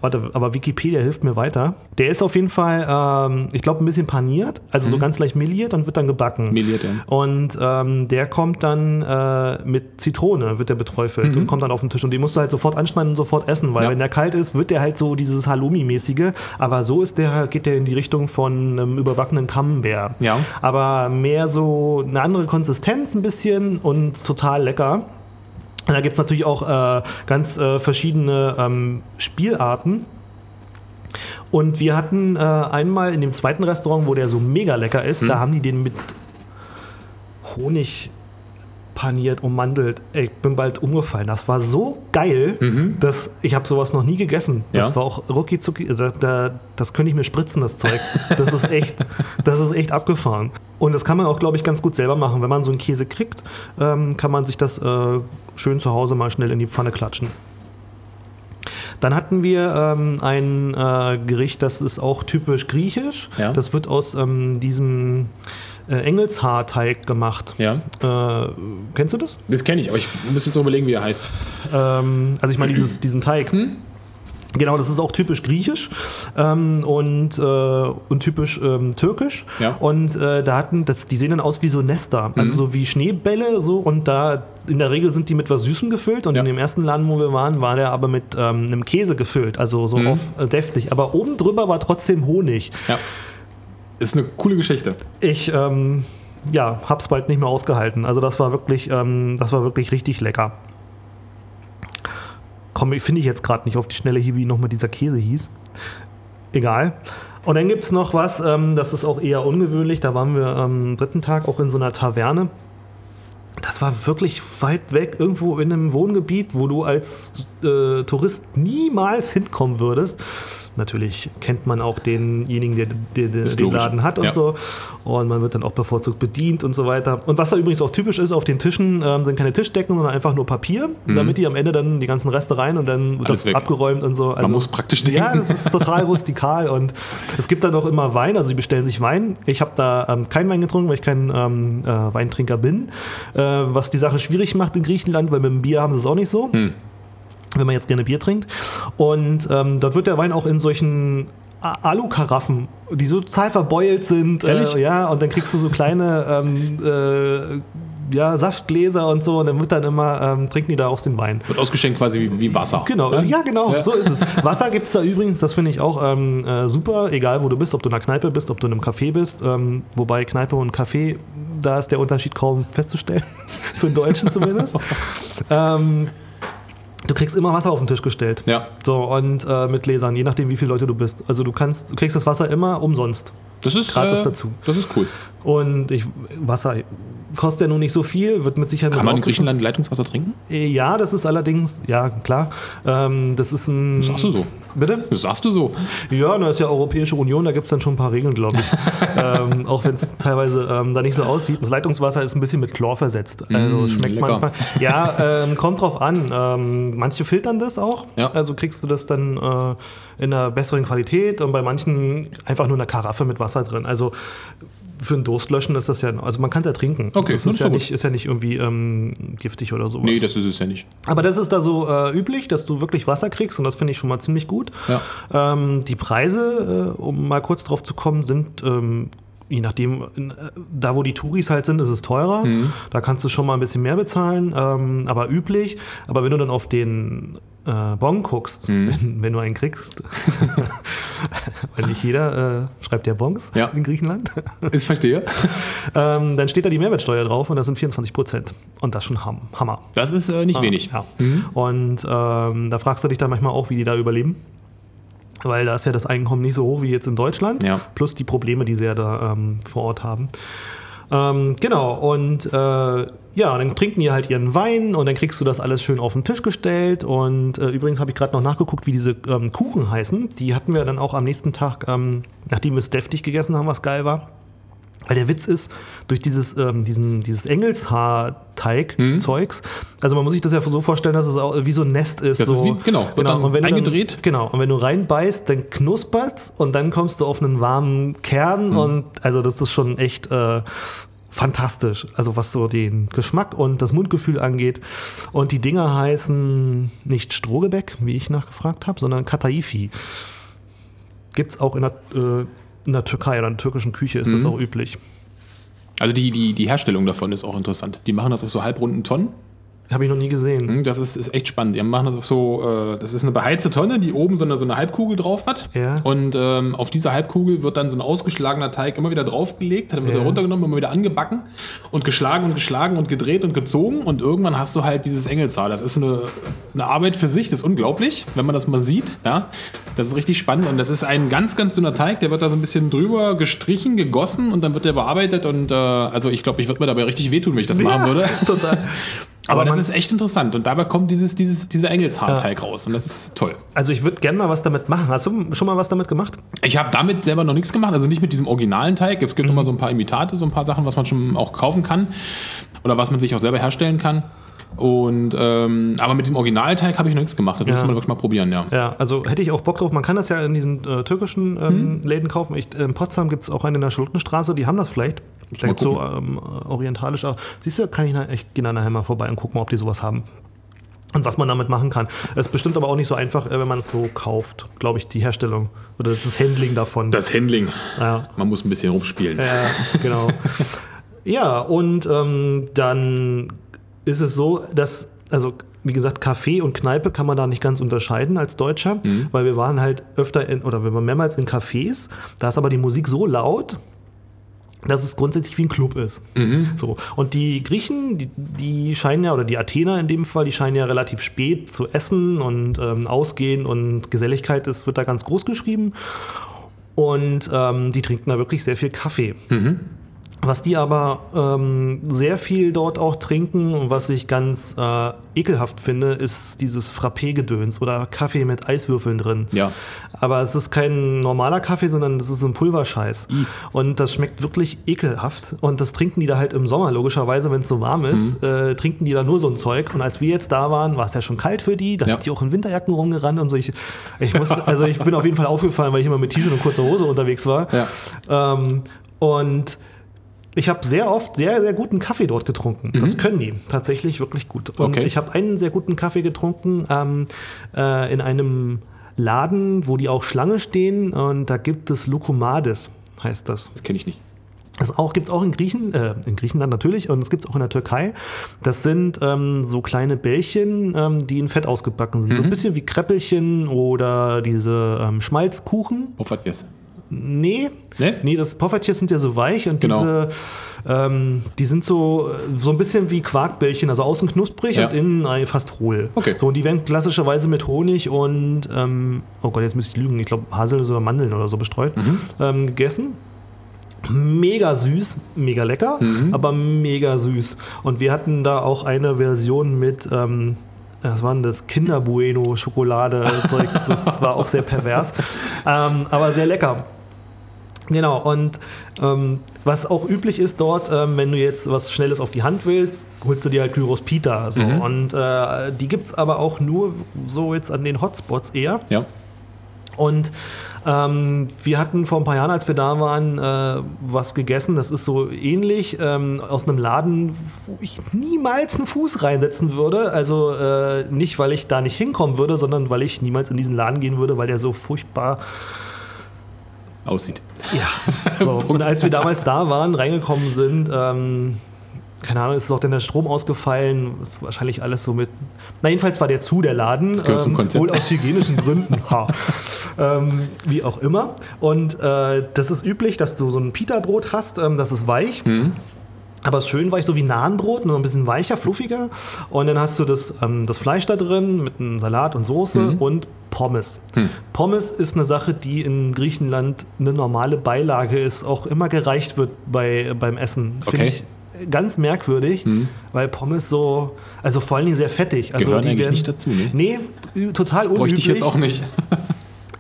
Warte, aber Wikipedia hilft mir weiter. Der ist auf jeden Fall, ähm, ich glaube, ein bisschen paniert, also so ganz leicht meliert und wird dann gebacken. Meliert, ja. Und ähm, der kommt dann äh, mit Zitrone, wird der beträufelt und kommt dann auf den Tisch. Und den musst du halt sofort anschneiden und sofort essen, weil Ja. wenn der kalt ist, wird der halt so dieses Halloumi-mäßige. Aber so ist der, geht der in die Richtung von einem überbackenen Camembert. Ja. Aber mehr so eine andere Konsistenz ein bisschen und total lecker. Da gibt es natürlich auch äh, ganz äh, verschiedene ähm, Spielarten. Und wir hatten äh, einmal in dem zweiten Restaurant, wo der so mega lecker ist, da haben die den mit Honig paniert, ummandelt. Ich bin bald umgefallen. Das war so geil, dass ich habe sowas noch nie gegessen. Das Ja. war auch rucki zucki. Da, da, das könnte ich mir spritzen, das Zeug. Das ist echt, [LAUGHS] das ist echt abgefahren. Und das kann man auch, glaube ich, ganz gut selber machen. Wenn man so einen Käse kriegt, ähm, kann man sich das äh, schön zu Hause mal schnell in die Pfanne klatschen. Dann hatten wir ähm, ein äh, Gericht, das ist auch typisch griechisch. Ja. Das wird aus ähm, diesem äh, Engelshaarteig gemacht. Ja. Äh, kennst du das? Das kenne ich, aber ich muss jetzt noch überlegen, wie er heißt. Ähm, also ich meine diesen Teig. Genau, das ist auch typisch griechisch ähm, und, äh, und typisch ähm, türkisch. Ja. Und äh, da hatten, das, die sehen dann aus wie so Nester, also so wie Schneebälle so und da in der Regel sind die mit was Süßem gefüllt und Ja. in dem ersten Laden, wo wir waren, war der aber mit ähm, einem Käse gefüllt, also so auf äh, deftig. Aber oben drüber war trotzdem Honig. Ja. Ist eine coole Geschichte. Ich ähm, ja, hab's bald nicht mehr ausgehalten. Also das war wirklich, ähm, das war wirklich richtig lecker. Komm, finde ich jetzt gerade nicht auf die Schnelle hier, wie nochmal dieser Käse hieß. Egal. Und dann gibt es noch was, ähm, das ist auch eher ungewöhnlich. Da waren wir am dritten Tag auch in so einer Taverne. Das war wirklich weit weg, irgendwo in einem Wohngebiet, wo du als äh, Tourist niemals hinkommen würdest. Natürlich kennt man auch denjenigen, der, der, der den logisch. Laden hat und Ja. so. Und man wird dann auch bevorzugt bedient und so weiter. Und was da übrigens auch typisch ist, auf den Tischen ähm, sind keine Tischdecken, sondern einfach nur Papier, damit die am Ende dann die ganzen Reste rein und dann wird Mhm. Alles das weg. abgeräumt und so. Also, muss praktisch denken. Ja, das ist total rustikal. Und es gibt dann auch immer Wein, also sie bestellen sich Wein. Ich habe da ähm, keinen Wein getrunken, weil ich kein ähm, äh, Weintrinker bin. Äh, was die Sache schwierig macht in Griechenland, weil mit dem Bier haben sie es auch nicht so. Hm. Wenn man jetzt gerne Bier trinkt. Und ähm, dort wird der Wein auch in solchen Alu-Karaffen, die so total verbeult sind. Ehrlich? Äh, ja, und dann kriegst du so kleine ähm, äh, ja, Saftgläser und so. Und dann wird dann immer, ähm, trinken die da aus dem Wein. Wird ausgeschenkt quasi wie, wie Wasser. Genau, ja, genau, Ja. so ist es. Wasser gibt es da übrigens, das finde ich auch ähm, äh, super, egal wo du bist, ob du in einer Kneipe bist, ob du in einem Café bist. Ähm, wobei Kneipe und Café, da ist der Unterschied kaum festzustellen, [LAUGHS] für den Deutschen zumindest. [LAUGHS] du kriegst immer Wasser auf den Tisch gestellt. Ja. So, und äh, mit Gläsern, je nachdem, wie viele Leute du bist. Also du kannst, du kriegst das Wasser immer umsonst. Das ist, Gratis äh, dazu. Das ist cool. Und ich, Wasser kostet ja nun nicht so viel, wird mit Sicherheit Kann man in. Griechenland Leitungswasser trinken? Äh, Ja, das ist allerdings, ja klar, ähm, das ist ein... Das sagst du so. Bitte? Das sagst du so. Ja, das ist ja Europäische Union, da gibt es dann schon ein paar Regeln, glaube ich. [LAUGHS] ähm, auch wenn es teilweise ähm, da nicht so aussieht. Das Leitungswasser ist ein bisschen mit Chlor versetzt. Also Mm, schmeckt lecker. manchmal. Ja, ähm, kommt drauf an. Ähm, manche filtern das auch. Ja. Also kriegst du das dann äh, in einer besseren Qualität und bei manchen einfach nur eine Karaffe mit Wasser drin. Also für einen Durst löschen ist das ja, also man kann es ja trinken. Okay, das ist, ist ja gut. nicht, ist ja nicht irgendwie ähm, giftig oder sowas. Nee, das ist es ja nicht. Aber das ist da so äh, üblich, dass du wirklich Wasser kriegst und das finde ich schon mal ziemlich gut. Ja. Ähm, die Preise, äh, um mal kurz drauf zu kommen, sind ähm, je nachdem, äh, da wo die Touris halt sind, ist es teurer. Mhm. Da kannst du schon mal ein bisschen mehr bezahlen, ähm, aber üblich. Aber wenn du dann auf den äh, Bon guckst, Mhm. wenn, wenn du einen kriegst, [LAUGHS] weil nicht jeder äh, schreibt ja Bons Ja. in Griechenland, Ich verstehe. ähm, dann steht da die Mehrwertsteuer drauf und das sind 24 Prozent. Und das ist schon Ham Hammer. Das ist äh, nicht wenig. Ja. Und ähm, da fragst du dich dann manchmal auch, wie die da überleben. Weil da ist ja das Einkommen nicht so hoch wie jetzt in Deutschland. Ja. Plus die Probleme, die sie ja da ähm, vor Ort haben. Ähm, genau, und äh, ja, dann trinken die halt ihren Wein und dann kriegst du das alles schön auf den Tisch gestellt. Und äh, übrigens habe ich gerade noch nachgeguckt, wie diese ähm, Kuchen heißen. Die hatten wir dann auch am nächsten Tag, ähm, nachdem wir es deftig gegessen haben, was geil war. Weil der Witz ist, durch dieses, ähm, diesen, dieses Engelshaar-Teig-Zeugs, also man muss sich das ja so vorstellen, dass es auch wie so ein Nest ist. Das so, ist wie- genau, dann und wenn du eingedreht. Dann, genau, und wenn du reinbeißt, dann knuspert und dann kommst du auf einen warmen Kern Mhm. und also das ist schon echt äh, fantastisch, also was so den Geschmack und das Mundgefühl angeht. Und die Dinger heißen nicht Strohgebäck, wie ich nachgefragt habe, sondern Kataifi. Gibt es auch in der, äh, in der Türkei oder in der türkischen Küche ist das Mhm. auch üblich. Also die, die, die Herstellung davon ist auch interessant. Die machen das auf so halbrunden Tonnen. Habe ich noch nie gesehen. Hm, Das ist, ist echt spannend. Die machen das auf so, äh, das ist eine beheizte Tonne, die oben so eine, so eine Halbkugel drauf hat. Ja. Und ähm, auf dieser Halbkugel wird dann so ein ausgeschlagener Teig immer wieder draufgelegt, dann wird Ja. er runtergenommen, immer wieder angebacken und geschlagen und geschlagen und gedreht und gezogen. Und irgendwann hast du halt dieses Engelshaar. Das ist eine, eine Arbeit für sich, das ist unglaublich, wenn man das mal sieht. Ja? Das ist richtig spannend. Und das ist ein ganz, ganz dünner Teig, der wird da so ein bisschen drüber gestrichen, gegossen und dann wird der bearbeitet. Und äh, also ich glaube, ich würde mir dabei richtig wehtun, wenn ich das machen würde. [LAUGHS] total. Aber, das ist echt interessant. Und dabei kommt dieses, dieses, dieser Engelshaarteig raus. Und das ist toll. Also ich würde gerne mal was damit machen. Hast du schon mal was damit gemacht? Ich habe damit selber noch nichts gemacht. Also nicht mit diesem originalen Teig. Es gibt immer so ein paar Imitate, so ein paar Sachen, was man schon auch kaufen kann. Oder was man sich auch selber herstellen kann. Und ähm, aber mit dem Originalteig habe ich noch nichts gemacht. Das Ja. müsste man wirklich mal probieren, ja. Ja, also hätte ich auch Bock drauf. Man kann das ja in diesen äh, türkischen ähm, Läden kaufen. Ich, in Potsdam gibt es auch einen in der Schultenstraße, die haben das vielleicht. Mal Vielleicht so ähm, orientalisch. Aber Siehst du, kann ich, ich gehe nachher mal vorbei und guck mal, ob die sowas haben. Und was man damit machen kann. Es ist bestimmt aber auch nicht so einfach, äh, wenn man es so kauft, glaube ich, die Herstellung oder das Handling davon. Das Handling. ja. Man muss ein bisschen rumspielen. Ja, genau. [LAUGHS] ja, und ähm, dann ist es so, dass, also wie gesagt, Café und Kneipe kann man da nicht ganz unterscheiden als Deutscher, weil wir waren halt öfter in, oder wir waren mehrmals in Cafés, da ist aber die Musik so laut, dass es grundsätzlich wie ein Club ist. So. Und die Griechen, die, die scheinen ja, oder die Athener in dem Fall, die scheinen ja relativ spät zu essen und ähm, ausgehen und Geselligkeit ist, wird da ganz groß geschrieben. Und ähm, die trinken da wirklich sehr viel Kaffee. Was die aber ähm, sehr viel dort auch trinken und was ich ganz äh, ekelhaft finde, ist dieses Frappé-Gedöns oder Kaffee mit Eiswürfeln drin. Ja. Aber es ist kein normaler Kaffee, sondern das ist so ein Pulverscheiß. Und das schmeckt wirklich ekelhaft. Und das trinken die da halt im Sommer, logischerweise, wenn es so warm ist, äh, trinken die da nur so ein Zeug. Und als wir jetzt da waren, war es ja schon kalt für die. Da Ja. sind die auch in Winterjacken rumgerannt und so. Ich, ich, musste, also ich bin auf jeden Fall aufgefallen, weil ich immer mit T-Shirt und kurzer Hose unterwegs war. Ja. Ähm, und ich habe sehr oft sehr, sehr guten Kaffee dort getrunken. Das können die tatsächlich wirklich gut. Und Okay. ich habe einen sehr guten Kaffee getrunken ähm, äh, in einem Laden, wo die auch Schlange stehen. Und da gibt es Lukumades, heißt das. Das kenne ich nicht. Das auch, gibt es auch in, Griechen, äh, in Griechenland natürlich und es gibt es auch in der Türkei. Das sind ähm, so kleine Bällchen, ähm, die in Fett ausgebacken sind. So ein bisschen wie Kreppelchen oder diese ähm, Schmalzkuchen. Hoffert yes. Nee, Nee? nee, das Poffertjes sind ja so weich und Genau. diese, ähm, die sind so, so ein bisschen wie Quarkbällchen, also außen knusprig Ja. und innen fast hohl. Okay. So, und die werden klassischerweise mit Honig und, ähm, oh Gott, jetzt müsste ich lügen, ich glaube Haselnüsse oder Mandeln oder so bestreut, Mhm. ähm, gegessen. Mega süß, mega lecker, Mhm. aber mega süß. Und wir hatten da auch eine Version mit, ähm, was war denn das? Kinder Bueno Schokolade Zeug. [LAUGHS] Das war auch sehr pervers, ähm, aber sehr lecker. Genau, und ähm, was auch üblich ist dort, ähm, wenn du jetzt was Schnelles auf die Hand willst, holst du dir halt Gyros Pita. So. Und äh, die gibt es aber auch nur so jetzt an den Hotspots eher. Ja. Und ähm, wir hatten vor ein paar Jahren, als wir da waren, äh, was gegessen. Das ist so ähnlich ähm, aus einem Laden, wo ich niemals einen Fuß reinsetzen würde. Also äh, nicht, weil ich da nicht hinkommen würde, sondern weil ich niemals in diesen Laden gehen würde, weil der so furchtbar Aussieht. ja. [LAUGHS] So. Und als wir damals da waren, reingekommen sind, ähm, keine Ahnung, ist doch denn der Strom ausgefallen, ist wahrscheinlich alles so mit. Na, jedenfalls war der zu, der Laden. Das gehört zum Konzept. Wohl aus hygienischen Gründen. Ha. Ähm, wie auch immer. Und äh, das ist üblich, dass du so ein Pita-Brot hast, ähm, das ist weich. Mhm. Aber schön weich, so wie Nahenbrot, nur ein bisschen weicher, fluffiger. Und dann hast du das, ähm, das Fleisch da drin mit einem Salat und Soße Mhm. und Pommes. Hm. Pommes ist eine Sache, die in Griechenland eine normale Beilage ist, auch immer gereicht wird bei, beim Essen. Finde Okay. Hm. ich ganz merkwürdig, weil Pommes so, also vor allen Dingen sehr fettig. Also Gehören die eigentlich werden- nicht dazu, ne? Nee, total Das bräuchte ich unüblich. jetzt auch nicht.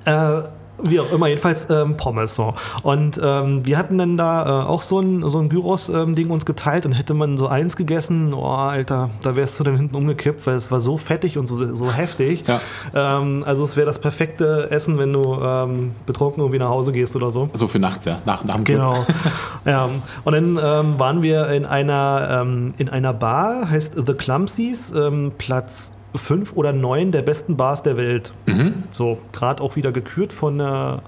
Äh, wie auch immer, jedenfalls ähm, Pommes. So. Und ähm, wir hatten dann da äh, auch so ein, so ein Gyros-Ding uns geteilt und hätte man so eins gegessen, oh Alter, da wärst du dann hinten umgekippt, weil es war so fettig und so, so heftig. Ja. Ähm, also es wäre das perfekte Essen, wenn du ähm, betrunken irgendwie nach Hause gehst oder so. So für nachts, ja. Nach, nach dem Club. Genau. [LAUGHS] ja. Und dann ähm, waren wir in einer, ähm, in einer Bar, heißt The Clumsies, ähm, Platz 5 oder 9 der besten Bars der Welt. Mhm. So, gerade auch wieder gekürt von der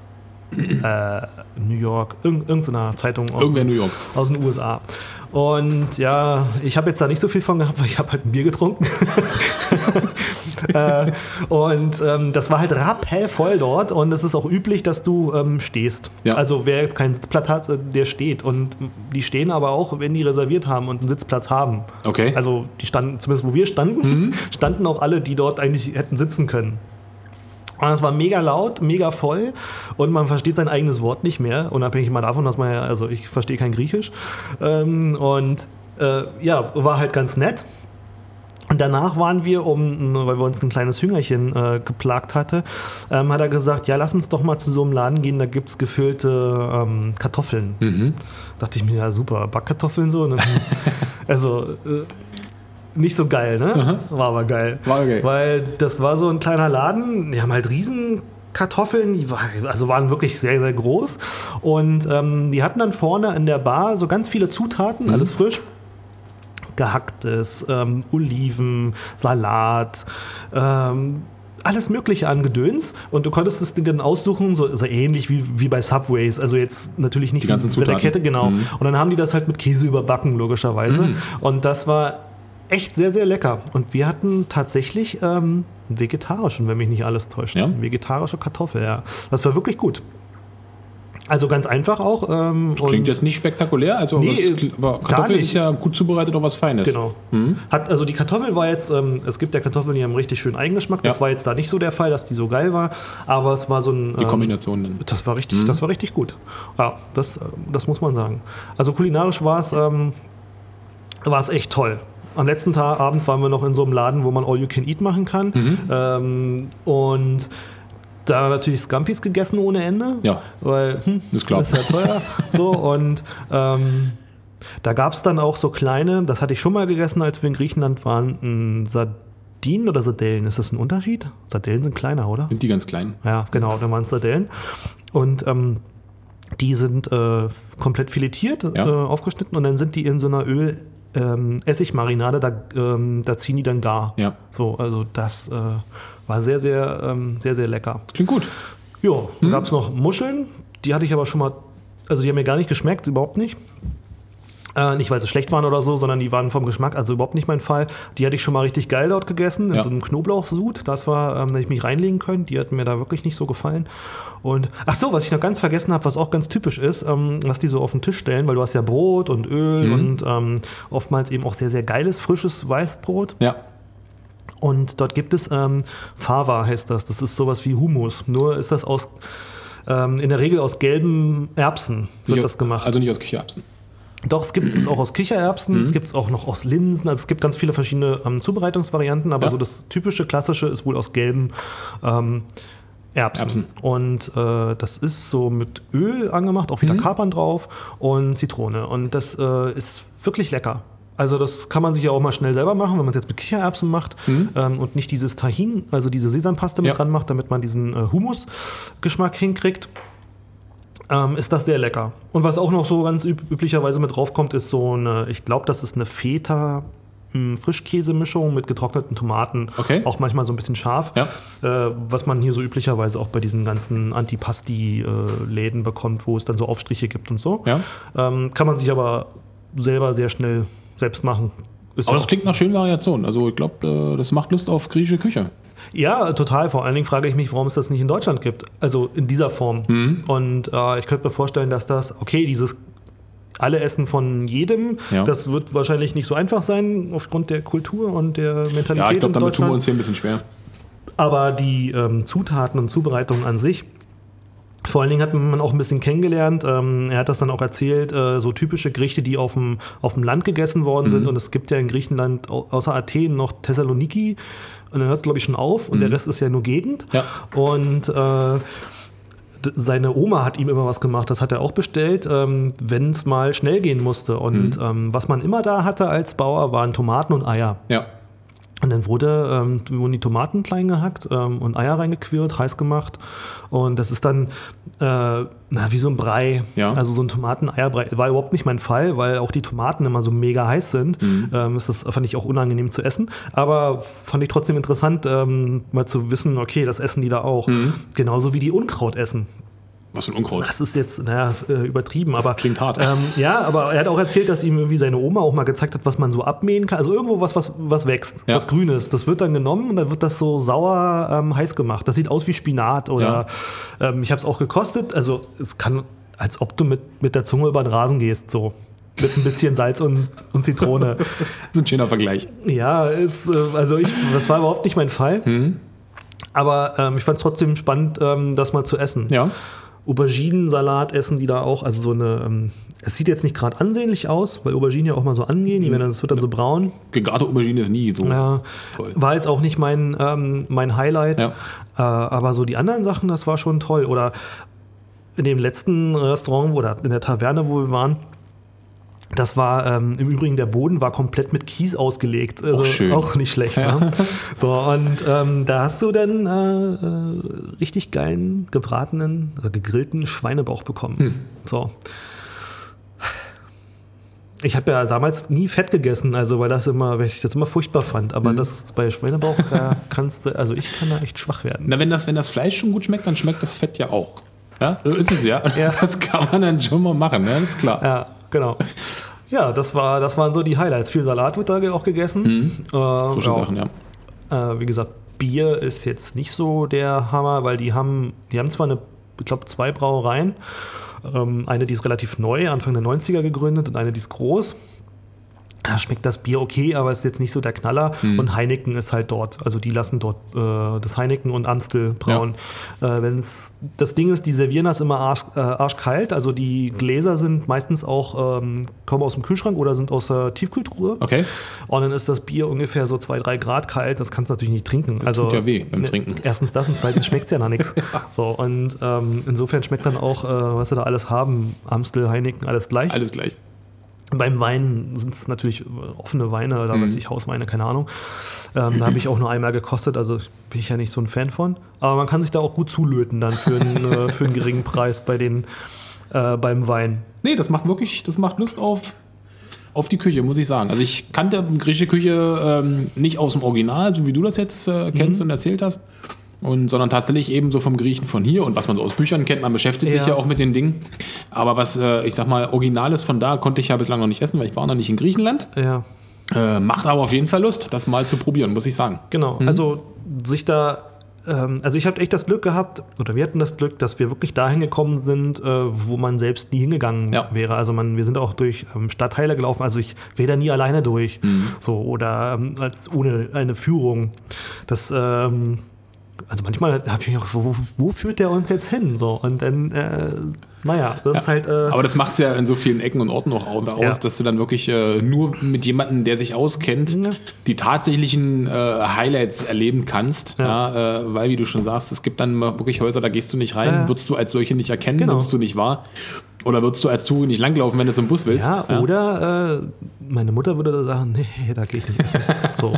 äh, New York, irg irgendeiner Zeitung aus, Irgendwer New York. aus den USA. Und ja, ich habe jetzt da nicht so viel von gehabt, weil ich habe halt ein Bier getrunken. [LAUGHS] äh, und ähm, das war halt rappellvoll dort und es ist auch üblich, dass du ähm, stehst. Ja. Also wer jetzt keinen Sitzplatz hat, äh, der steht. Und die stehen aber auch, wenn die reserviert haben und einen Sitzplatz haben. Okay. Also die standen, zumindest wo wir standen, [LAUGHS] standen auch alle, die dort eigentlich hätten sitzen können. Und es war mega laut, mega voll und man versteht sein eigenes Wort nicht mehr, unabhängig mal davon, dass man ja, also ich verstehe kein Griechisch. Ähm, und äh, ja, war halt ganz nett. Und danach waren wir, um, weil wir uns ein kleines Hüngerchen äh, geplagt hatte, ähm, hat er gesagt, ja, lass uns doch mal zu so einem Laden gehen, da gibt es gefüllte ähm, Kartoffeln. Mhm. Dachte ich mir, ja super, Backkartoffeln so. Ne? [LAUGHS] also, äh, nicht so geil, ne? War aber geil. War okay. Weil das war so ein kleiner Laden, die haben halt riesen Kartoffeln, die war, also waren wirklich sehr, sehr groß. Und ähm, die hatten dann vorne in der Bar so ganz viele Zutaten, alles frisch. Gehacktes, ähm, Oliven, Salat, ähm, alles Mögliche an Gedöns. Und du konntest es dann aussuchen, so, so ähnlich wie, wie bei Subways. Also jetzt natürlich nicht Die ganzen bei der. Kette, genau. Mhm. Und dann haben die das halt mit Käse überbacken, logischerweise. Und das war echt sehr, sehr lecker. Und wir hatten tatsächlich ähm, einen vegetarischen, wenn mich nicht alles täuscht. Ja? Vegetarische Kartoffel, ja. Das war wirklich gut. Also ganz einfach auch. Ähm, Klingt und- jetzt nicht spektakulär, also Nee, klingt- aber Kartoffel ist ja gut zubereitet oder was Feines. Genau. Hat, also die Kartoffel war jetzt, ähm, es gibt ja Kartoffeln, die haben richtig schönen Eigengeschmack. Das Ja. war jetzt da nicht so der Fall, dass die so geil war. Aber es war so ein. Die ähm, Kombination dann. Das war richtig, das war richtig gut. Ja, das, äh, das muss man sagen. Also kulinarisch war es, ähm, war es echt toll. Am letzten Tag, Abend waren wir noch in so einem Laden, wo man All You Can Eat machen kann. Mhm. Ähm, und da natürlich Scampis gegessen ohne Ende. Ja. Weil, hm, Ist klar. ist ja teuer. so, und ähm, da gab es dann auch so kleine, das hatte ich schon mal gegessen, als wir in Griechenland waren, Sardinen oder Sardellen. Ist das ein Unterschied? Sardellen sind kleiner, oder? Sind die ganz klein? Ja, genau, da waren es Sardellen. Und ähm, die sind äh, komplett filetiert, Ja. äh, aufgeschnitten und dann sind die in so einer Öl. Ähm, Essigmarinade, da, ähm, da ziehen die dann gar. Ja. So, also das äh, war sehr, sehr, ähm, sehr, sehr lecker. Klingt gut. Ja, Hm? dann gab es noch Muscheln, die hatte ich aber schon mal, also die haben mir gar nicht geschmeckt, überhaupt nicht. Äh, nicht, weil sie schlecht waren oder so, sondern die waren vom Geschmack, also überhaupt nicht mein Fall. Die hatte ich schon mal richtig geil dort gegessen, in Ja. so einem Knoblauchsud. Das war, ähm, da hätte ich mich reinlegen können. Die hatten mir da wirklich nicht so gefallen. Und ach so, was ich noch ganz vergessen habe, was auch ganz typisch ist, ähm, was die so auf den Tisch stellen, weil du hast ja Brot und Öl Mhm. und ähm, oftmals eben auch sehr, sehr geiles, frisches Weißbrot. Ja. Und dort gibt es ähm, Fava, heißt das. Das ist sowas wie Hummus. Nur ist das aus ähm, in der Regel aus gelben Erbsen wird Nicht das gemacht. Also nicht aus Kichererbsen. Doch, es gibt es auch aus Kichererbsen, es gibt es auch noch aus Linsen. Also es gibt ganz viele verschiedene ähm, Zubereitungsvarianten, aber Ja. so das typische, klassische ist wohl aus gelben ähm, Erbsen. Erbsen. Und äh, das ist so mit Öl angemacht, auch wieder Kapern drauf und Zitrone. Und das äh, ist wirklich lecker. Also das kann man sich ja auch mal schnell selber machen, wenn man es jetzt mit Kichererbsen macht ähm, und nicht dieses Tahin, also diese Sesampaste mit Ja. dran macht, damit man diesen äh, Hummus-Geschmack hinkriegt ähm, ist das sehr lecker. Und was auch noch so ganz üb üblicherweise mit draufkommt, ist so eine, ich glaube, das ist eine Feta. mh, Frischkäsemischung mit getrockneten Tomaten, Okay. auch manchmal so ein bisschen scharf, Ja. äh, was man hier so üblicherweise auch bei diesen ganzen Antipasti-Läden bekommt, wo es dann so Aufstriche gibt und so. Ja. Ähm, kann man sich aber selber sehr schnell selbst machen. Ist Aber ja das klingt nach schönen Variationen. Also ich glaube, das macht Lust auf griechische Küche. Ja, total. Vor allen Dingen frage ich mich, warum es das nicht in Deutschland gibt. Also in dieser Form. Mhm. Und äh, ich könnte mir vorstellen, dass das, okay, dieses alle essen von jedem, Ja. das wird wahrscheinlich nicht so einfach sein aufgrund der Kultur und der Mentalität. Ja, ich glaube, damit tun wir uns hier ein bisschen schwer. Aber die ähm, Zutaten und Zubereitungen an sich, vor allen Dingen hat man auch ein bisschen kennengelernt. Ähm, er hat das dann auch erzählt, äh, so typische Gerichte, die auf dem, auf dem Land gegessen worden Mhm. sind. Und es gibt ja in Griechenland au außer Athen noch Thessaloniki. Und dann hört, glaube ich, schon auf. Und der Rest ist ja nur Gegend. Mhm. Ja. Und äh, seine Oma hat ihm immer was gemacht, das hat er auch bestellt, ähm, wenn es mal schnell gehen musste. Und Mhm. ähm, was man immer da hatte als Bauer, waren Tomaten und Eier. Ja. Und dann wurde, ähm, wurden die Tomaten klein gehackt ähm, und Eier reingequirlt, heiß gemacht. Und das ist dann äh, na, wie so ein Brei. Ja. Also so ein Tomaten-Eierbrei. War überhaupt nicht mein Fall, weil auch die Tomaten immer so mega heiß sind. Mhm. Ähm, ist das fand ich auch unangenehm zu essen. Aber fand ich trotzdem interessant, ähm, mal zu wissen, okay, das essen die da auch. Mhm. Genauso wie die Unkraut essen. Was für ein Unkraut. Das ist jetzt, naja, äh, übertrieben, aber. klingt hart. Ähm, ja, aber er hat auch erzählt, dass ihm irgendwie seine Oma auch mal gezeigt hat, was man so abmähen kann. Also irgendwo was, was, was wächst, Ja. was Grünes. Das wird dann genommen und dann wird das so sauer ähm, heiß gemacht. Das sieht aus wie Spinat oder ähm, ich habe es auch gekostet. Also es kann, als ob du mit, mit der Zunge über den Rasen gehst, so. Mit ein bisschen Salz und, und Zitrone. Das [LAUGHS] ist ein schöner Vergleich. Ja, ist, äh, also ich, das war überhaupt nicht mein Fall. Mhm. Aber ähm, ich fand es trotzdem spannend, ähm, das mal zu essen. Ja. Auberginensalat essen die da auch. Also so eine, ähm, es sieht jetzt nicht gerade ansehnlich aus, weil Auberginen ja auch mal so angehen. Dann- das wird dann so braun. Gegarte Aubergine ist nie so. Ja, Toll. war jetzt auch nicht mein, ähm, mein Highlight. Ja. Äh, aber so die anderen Sachen, das war schon toll. Oder in dem letzten Restaurant oder in der Taverne, wo wir waren, Das war ähm, im Übrigen, der Boden war komplett mit Kies ausgelegt. Also schön. auch nicht schlecht. Ne? So, und ähm, da hast du dann äh, äh, richtig geilen, gebratenen, also gegrillten Schweinebauch bekommen. Hm. So. Ich habe ja damals nie Fett gegessen, also weil das immer, weil ich das immer furchtbar fand. Aber das bei Schweinebauch äh, kannst du, also ich kann da echt schwach werden. Na, wenn das, wenn das Fleisch schon gut schmeckt, dann schmeckt das Fett ja auch. Ja, so ist es ja. Ja. Das kann man dann schon mal machen, ne? ist klar. Ja, genau. Ja, das, war, das waren so die Highlights. Viel Salat wird da auch gegessen. Äh, Frische. Sachen, ja. Äh, wie gesagt, Bier ist jetzt nicht so der Hammer, weil die haben, die haben zwar eine, ich glaube, zwei Brauereien. Ähm, eine, die ist relativ neu, Anfang der 90er gegründet und eine, die ist groß. Da schmeckt das Bier okay, aber ist jetzt nicht so der Knaller. Und Heineken ist halt dort. Also die lassen dort äh, das Heineken und Amstel brauen. Äh, wenn's, das Ding ist, die servieren das immer arsch, äh, arschkalt. Also die Gläser sind meistens auch, ähm, kommen aus dem Kühlschrank oder sind aus der Tiefkühltruhe. Okay. Und dann ist das Bier ungefähr so 2, 3 Grad kalt. Das kannst du natürlich nicht trinken. also, tut ja weh beim ne, Trinken. Erstens das und zweitens schmeckt es ja nach nichts. [LAUGHS] So, und ähm, insofern schmeckt dann auch, äh, was sie da alles haben, Amstel, Heineken, alles gleich. Alles gleich. Beim Wein sind es natürlich offene Weine oder Mhm. weiß ich, Hausweine, keine Ahnung. Ähm, da habe ich auch nur einmal gekostet, also bin ich ja nicht so ein Fan von. Aber man kann sich da auch gut zulöten dann für einen, äh, für einen geringen Preis bei den, äh, beim Wein. Nee, das macht wirklich, das macht Lust auf, auf die Küche, muss ich sagen. Also ich kannte griechische Küche ähm, nicht aus dem Original, so wie du das jetzt äh, kennst und erzählt hast. Und, sondern tatsächlich eben so vom Griechen von hier und was man so aus Büchern kennt, man beschäftigt sich Ja. ja auch mit den Dingen. Aber was, äh, ich sag mal, Originales von da konnte ich ja bislang noch nicht essen, weil ich war noch nicht in Griechenland. Ja. Äh, macht aber auf jeden Fall Lust, das mal zu probieren, muss ich sagen. Genau, also sich da, ähm, also ich habe echt das Glück gehabt, oder wir hatten das Glück, dass wir wirklich dahin gekommen sind, äh, wo man selbst nie hingegangen Ja. wäre. Also man, wir sind auch durch ähm, Stadtteile gelaufen, also ich wäre da nie alleine durch, so oder ähm, als ohne eine Führung. Das ähm, also manchmal habe ich mich auch, wo, wo führt der uns jetzt hin? So, und dann, äh, naja, das ist halt. Äh, Aber das macht es ja in so vielen Ecken und Orten auch au- aus, Ja. dass du dann wirklich äh, nur mit jemandem, der sich auskennt, Ja. die tatsächlichen äh, Highlights erleben kannst. Ja. äh, weil, wie du schon sagst, es gibt dann wirklich Häuser, da gehst du nicht rein, Ja. würdest du als solche nicht erkennen, Genau. nimmst du nicht wahr. Oder würdest du als Zug nicht langlaufen, wenn du zum Bus willst. Ja, oder äh, meine Mutter würde da sagen, [LAUGHS] nee, da gehe ich nicht essen. so.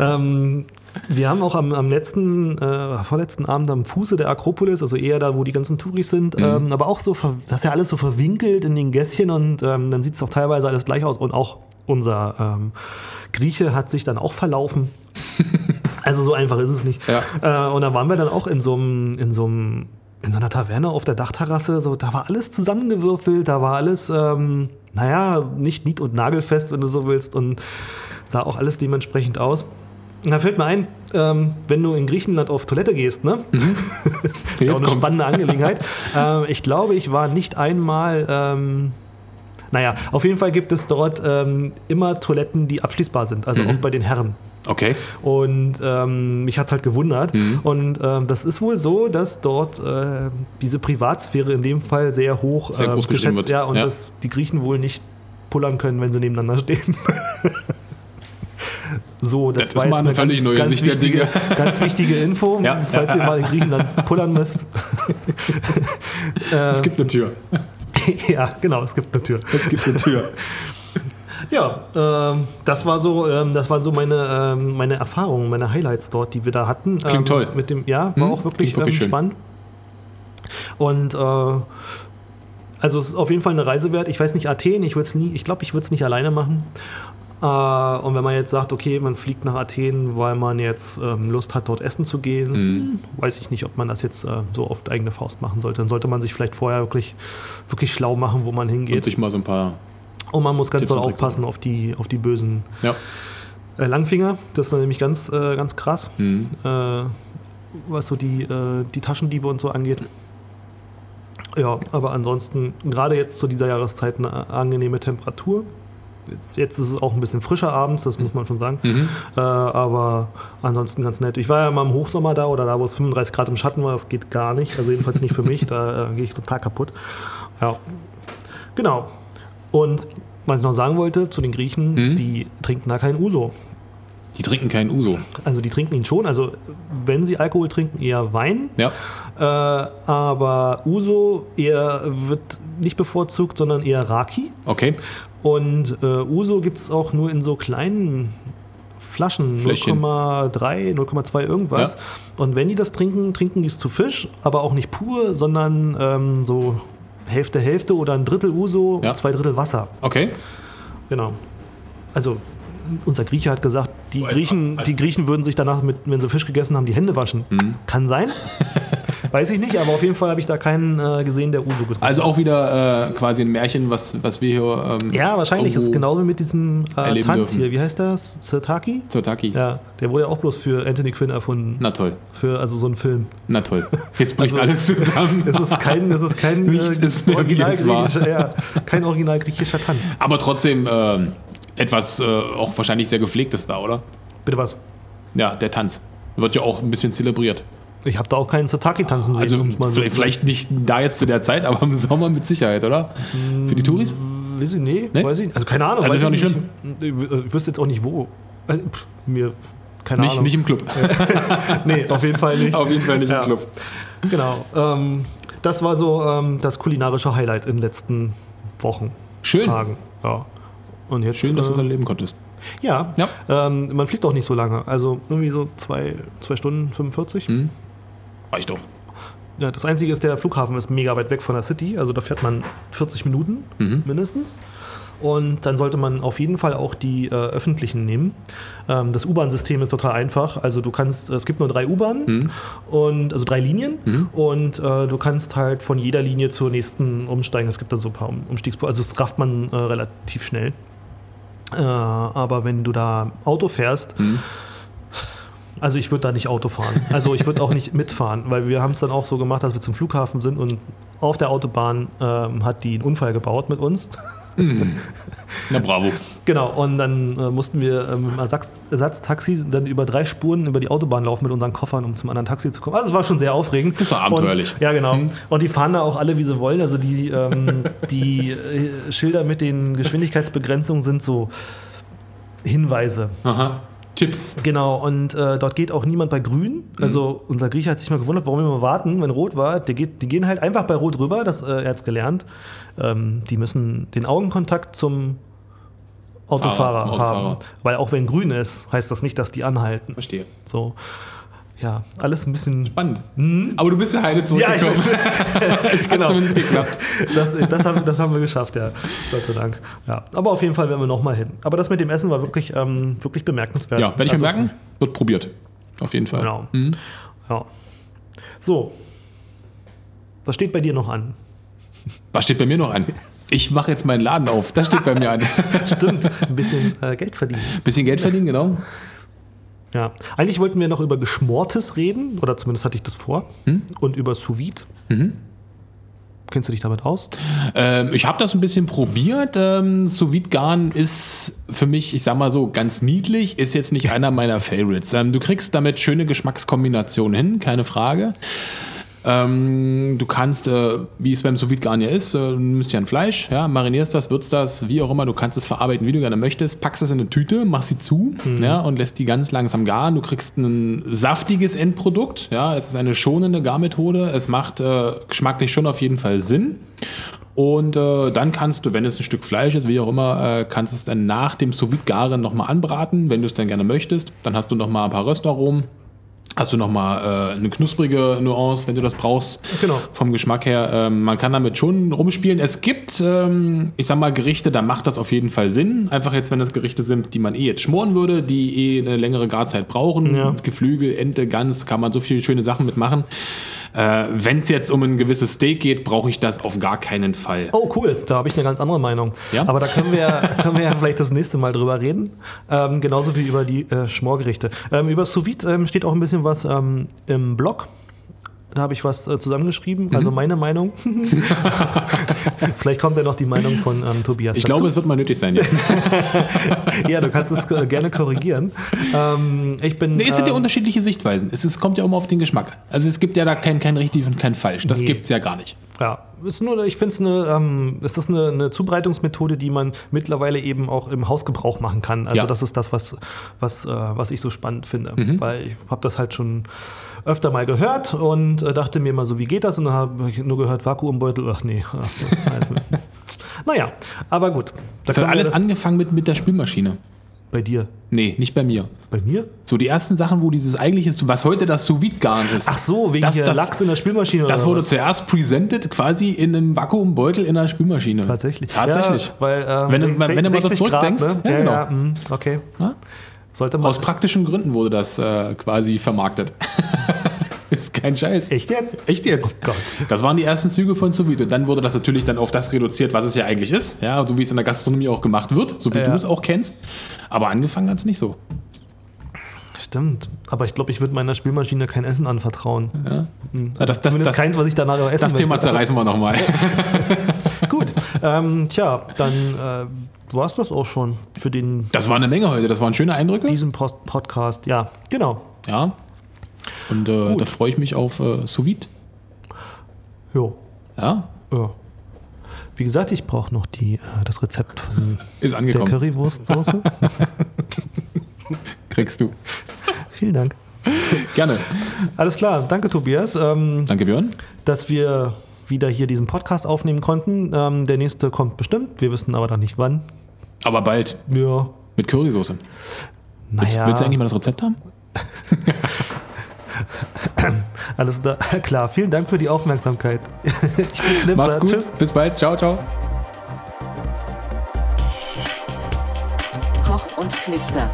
ähm, wir haben auch am, am letzten, äh, vorletzten Abend am Fuße der Akropolis, also eher da, wo die ganzen Touris sind, ähm, aber auch so, das ist ja alles so verwinkelt in den Gässchen und ähm, dann sieht es auch teilweise alles gleich aus und auch unser ähm, Grieche hat sich dann auch verlaufen. [LAUGHS] also so einfach ist es nicht. Ja. Äh, und da waren wir dann auch in so einem, in so einem in so einer Taverne auf der Dachterrasse, so, da war alles zusammengewürfelt, da war alles, ähm, naja, nicht nied- und nagelfest, wenn du so willst, und sah auch alles dementsprechend aus. Und da fällt mir ein, ähm, wenn du in Griechenland auf Toilette gehst, ne? [LAUGHS] ist ja auch eine kommt's. spannende Angelegenheit. [LAUGHS] ähm, ich glaube, ich war nicht einmal, ähm, naja, auf jeden Fall gibt es dort ähm, immer Toiletten, die abschließbar sind, also auch bei den Herren. Okay. Und ähm, mich hat es halt gewundert. Mhm. Und ähm, das ist wohl so, dass dort äh, diese Privatsphäre in dem Fall sehr hoch Sehr ähm, groß geschätzt- wird. Ja, und Ja. dass die Griechen wohl nicht pullern können, wenn sie nebeneinander stehen. [LAUGHS] so, das, Das war ist mal eine völlig neue Sicht der wichtige, Dinge. [LAUGHS] Ganz wichtige Info, Ja, falls ihr mal in Griechenland pullern müsst. [LAUGHS] Es gibt eine Tür. ja, genau, es gibt eine Tür. Es gibt eine Tür. Ja, ähm, das war so, ähm, das waren so meine, ähm, meine Erfahrungen, meine Highlights dort, die wir da hatten. Klingt ähm, toll. Mit dem, ja, war Hm, auch wirklich, wirklich ähm, spannend. Und äh, also es ist auf jeden Fall eine Reise wert. Ich weiß nicht, Athen, ich würde es nie, ich glaube, ich würde es nicht alleine machen. Äh, und wenn man jetzt sagt, okay, man fliegt nach Athen, weil man jetzt ähm, Lust hat, dort essen zu gehen, hm, weiß ich nicht, ob man das jetzt äh, so auf die eigene Faust machen sollte. Dann sollte man sich vielleicht vorher wirklich, wirklich schlau machen, wo man Und hingeht. sich mal so ein paar. Und man muss ganz Tipps doll aufpassen auf die, auf die bösen Ja. äh, Langfinger. Das war nämlich ganz, äh, ganz krass, Mhm. äh, was so die, äh, die Taschendiebe und so angeht. Ja, aber ansonsten, gerade jetzt zu dieser Jahreszeit, eine angenehme Temperatur. Jetzt, jetzt ist es auch ein bisschen frischer abends, das muss man schon sagen. Mhm. Äh, aber ansonsten ganz nett. Ich war ja mal im Hochsommer da oder da, wo es 35 Grad im Schatten war, das geht gar nicht. Also jedenfalls nicht für mich, [LAUGHS] da äh, gehe ich total kaputt. Ja, genau. Und was ich noch sagen wollte zu den Griechen, Mhm. die trinken da keinen Uso. Die trinken keinen Uso. Also die trinken ihn schon. Also wenn sie Alkohol trinken, eher Wein. Ja. Äh, aber Uso eher wird nicht bevorzugt, sondern eher Raki. Okay. Und äh, Uso gibt es auch nur in so kleinen Flaschen, Fläschchen. 0,3, 0,2 irgendwas. Und wenn die das trinken, trinken die es zu Fisch, aber auch nicht pur, sondern ähm, so Hälfte, Hälfte oder ein Drittel Uso, Ja. zwei Drittel Wasser. Okay. Genau. Also unser Grieche hat gesagt, die Griechen, die Griechen würden sich danach, mit, wenn sie Fisch gegessen haben, die Hände waschen. Mhm. Kann sein. [LAUGHS] Weiß ich nicht, aber auf jeden Fall habe ich da keinen äh, gesehen, der Uso getrunken Also auch wieder äh, quasi ein Märchen, was, was wir hier. Ähm, Ja, wahrscheinlich ist genauso mit diesem äh, Tanz dürfen. hier. Wie heißt das? Sirtaki? Zotaki. Ja, der wurde ja auch bloß für Anthony Quinn erfunden. Na toll. Für also so einen Film. Na toll. Jetzt bricht Also- alles zusammen. [LAUGHS] Es ist kein, es ist kein Nichts ist mehr, wie original griechischer, ja, kein original griechischer Tanz. Aber trotzdem ähm, etwas äh, auch wahrscheinlich sehr gepflegtes da, oder? Bitte was? Ja, der Tanz. Wird ja auch ein bisschen zelebriert. Ich habe da auch keinen Sirtaki tanzen sehen. Also so vielleicht, vielleicht nicht da jetzt zu der Zeit, aber im Sommer mit Sicherheit, oder? Für die Touris? Weiß ich, nee, Nee? weiß ich Also keine Ahnung. Also ist auch ich nicht Ich, ich wüsste jetzt auch nicht wo. Äh, pff, Mir, keine Nicht, Ahnung. nicht im Club. [LAUGHS] nee, auf jeden Fall nicht. Auf jeden Fall nicht Ja. im Club. Genau. Ähm, das war so ähm, das kulinarische Highlight in den letzten Wochen, Schön. Tagen. Ja. Und jetzt, Schön, dass du es äh, erleben konntest. Ja, Ja. Ähm, man fliegt auch nicht so lange. Also irgendwie so zwei, zwei Stunden 45. Hm. Reicht doch. Ja, das Einzige ist, der Flughafen ist mega weit weg von der City. Also da fährt man 40 Minuten Mhm. mindestens. Und dann sollte man auf jeden Fall auch die äh, öffentlichen nehmen. Ähm, das U-Bahn-System ist total einfach. Also du kannst, es gibt nur drei U-Bahnen Mhm. und also drei Linien und äh, du kannst halt von jeder Linie zur nächsten umsteigen. Es gibt dann so ein paar um Umstiegspunkte. Also das rafft man äh, relativ schnell. Äh, aber wenn du da Auto fährst, also ich würde da nicht Auto fahren. Also ich würde auch nicht mitfahren, weil wir haben es dann auch so gemacht, dass wir zum Flughafen sind und auf der Autobahn ähm, hat die einen Unfall gebaut mit uns. Na bravo. Genau, und dann äh, mussten wir ähm, im Ersatz, Ersatztaxi dann über drei Spuren über die Autobahn laufen mit unseren Koffern, um zum anderen Taxi zu kommen. Also es war schon sehr aufregend. Das war abenteuerlich. Und, ja, genau. Und die fahren da auch alle, wie sie wollen. Also die, ähm, die äh, Schilder mit den Geschwindigkeitsbegrenzungen sind so Hinweise. Aha. Tipps. Genau, und äh, dort geht auch niemand bei Grün. Also unser Grieche hat sich mal gewundert, warum wir mal warten, wenn Rot war. Der geht, die gehen halt einfach bei Rot rüber, das, äh, er hat es gelernt. Ähm, die müssen den Augenkontakt zum Autofahrer zum haben. Weil auch wenn grün ist, heißt das nicht, dass die anhalten. Verstehe. So, ja, alles ein bisschen. Spannend. Aber du bist ja heile Ja, zurückgekommen. [LAUGHS] [LAUGHS] es hat genau. zumindest geklappt. Das, das, haben, das haben wir geschafft, ja. Gott sei Dank. Ja. Aber auf jeden Fall werden wir nochmal hin. Aber das mit dem Essen war wirklich, ähm, wirklich bemerkenswert. Ja, werde ich Also, mir merken. Wird probiert. Auf jeden Fall. Genau. Mhm. Ja. So. Was steht bei dir noch an? Was steht bei mir noch an? Ich mache jetzt meinen Laden auf. Das steht bei mir an. [LAUGHS] Stimmt, ein bisschen äh, Geld verdienen. Bisschen Geld verdienen, genau. Ja. Eigentlich wollten wir noch über Geschmortes reden, oder zumindest hatte ich das vor. Hm? Und über Sous Vide. Kennst du dich damit aus? Ähm, ich habe das ein bisschen probiert. Ähm, Sous Vide Garn ist für mich, ich sag mal so, ganz niedlich, ist jetzt nicht einer meiner Favorites. Ähm, du kriegst damit schöne Geschmackskombinationen hin, keine Frage. Ähm, du kannst, äh, wie es beim Sous Vide Garn ja ist, äh, du nimmst ja ein Fleisch, ja, marinierst das, würzt das, wie auch immer, du kannst es verarbeiten, wie du gerne möchtest, packst es in eine Tüte, machst sie zu ja, und lässt die ganz langsam garen. Du kriegst ein saftiges Endprodukt, ja, es ist eine schonende Garmethode, es macht äh, geschmacklich schon auf jeden Fall Sinn. Und äh, dann kannst du, wenn es ein Stück Fleisch ist, wie auch immer, äh, kannst es dann nach dem sous vide garen nochmal anbraten, wenn du es dann gerne möchtest. Dann hast du nochmal ein paar Röstaromen. Hast du nochmal äh, eine knusprige Nuance, wenn du das brauchst. Genau. Vom Geschmack her. Ähm, man kann damit schon rumspielen. Es gibt, ähm, ich sag mal, Gerichte, da macht das auf jeden Fall Sinn. Einfach jetzt, wenn das Gerichte sind, die man eh jetzt schmoren würde, die eh eine längere Garzeit brauchen. Ja. Geflügel, Ente, Gans, kann man so viele schöne Sachen mitmachen. Äh, wenn es jetzt um ein gewisses Steak geht, brauche ich das auf gar keinen Fall. Oh, cool. Da habe ich eine ganz andere Meinung. Ja? Aber da können wir, [LAUGHS] können wir ja vielleicht das nächste Mal drüber reden. Ähm, genauso wie über die äh, Schmorgerichte. Ähm, über Sous Vide ähm, steht auch ein bisschen was ähm, im Blog. Habe ich was äh, zusammengeschrieben. Mhm. Also meine Meinung. [LAUGHS] vielleicht kommt ja noch die Meinung von ähm, Tobias. Ich dazu. glaube, es wird mal nötig sein. Ja. [LAUGHS] ja, du kannst es äh, gerne korrigieren. Ähm, ich bin. Nee, es sind ja ähm, unterschiedliche Sichtweisen. Es, es kommt ja immer auf den Geschmack. Also es gibt ja da kein, kein richtig und kein falsch. Das Nee. gibt es ja gar nicht. Ja, ist nur, ich finde es eine, ähm, es ist eine, eine Zubereitungsmethode, die man mittlerweile eben auch im Hausgebrauch machen kann. Also Ja. das ist das, was, was, äh, was ich so spannend finde. Mhm. Weil ich habe das halt schon öfter mal gehört und äh, dachte mir mal so, wie geht das? Und dann habe ich nur gehört, Vakuumbeutel, ach nee. Ach, [LAUGHS] naja, aber gut. Das hat alles das- angefangen mit, mit der Spülmaschine. Bei dir. Nee, nicht bei mir. Bei mir? So die ersten Sachen, wo dieses eigentliche, was heute das sous garn ist. Ach so, wegen das, hier das, Lachs in der Spülmaschine. Das wurde was? zuerst presented quasi in einem Vakuumbeutel in der Spülmaschine. Tatsächlich. Tatsächlich. Ja, weil, ähm, Wenn du- wenn du mal so 60 zurückdenkst, Grad, ja, ne? genau. ja, mm, okay. Ja? Sollte man. Aus praktischen Gründen wurde das äh, quasi vermarktet. [LAUGHS] ist kein Scheiß. Echt jetzt? Echt jetzt? Oh Gott. Das waren die ersten Züge von Sous vide. Und dann wurde das natürlich dann auf das reduziert, was es ja eigentlich ist. Ja, so wie es in der Gastronomie auch gemacht wird, so wie Ja. du es auch kennst. Aber angefangen hat es nicht so. Stimmt. Aber ich glaube, ich würde meiner Spülmaschine kein Essen anvertrauen. Ja, das, das, Zumindest das, keins, was ich danach essen das Thema möchte. zerreißen wir nochmal. [LAUGHS] Gut. ähm, tja, dann äh, war es das auch schon für den, Das war eine Menge heute. Das waren schöne Eindrücke. diesen Post Podcast. Ja, genau. Ja. Und äh, da freue ich mich auf äh, Sous vide. Jo. Ja, Ja. Wie gesagt, ich brauche noch die, äh, das Rezept von [LAUGHS] ist der angekommen. Currywurstsoße. [LAUGHS] Kriegst du. Vielen Dank. Gerne. Alles klar, danke Tobias, ähm, Danke, Björn. dass wir wieder hier diesen Podcast aufnehmen konnten. Ähm, der nächste kommt bestimmt, wir wissen aber noch nicht wann. Aber bald. Ja, Mit Currysoße. Willst, naja, willst du eigentlich mal das Rezept haben? [LAUGHS] alles da. klar. Vielen Dank für die Aufmerksamkeit. [LAUGHS] ich bin Knipser. Macht's gut. Tschüss. Bis bald. Ciao, ciao. Koch und Knipser.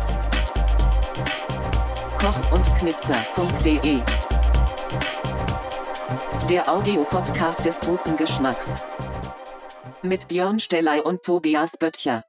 Koch und Knipser.de Der Audiopodcast des guten Geschmacks. Mit Björn Stellei und Tobias Böttcher.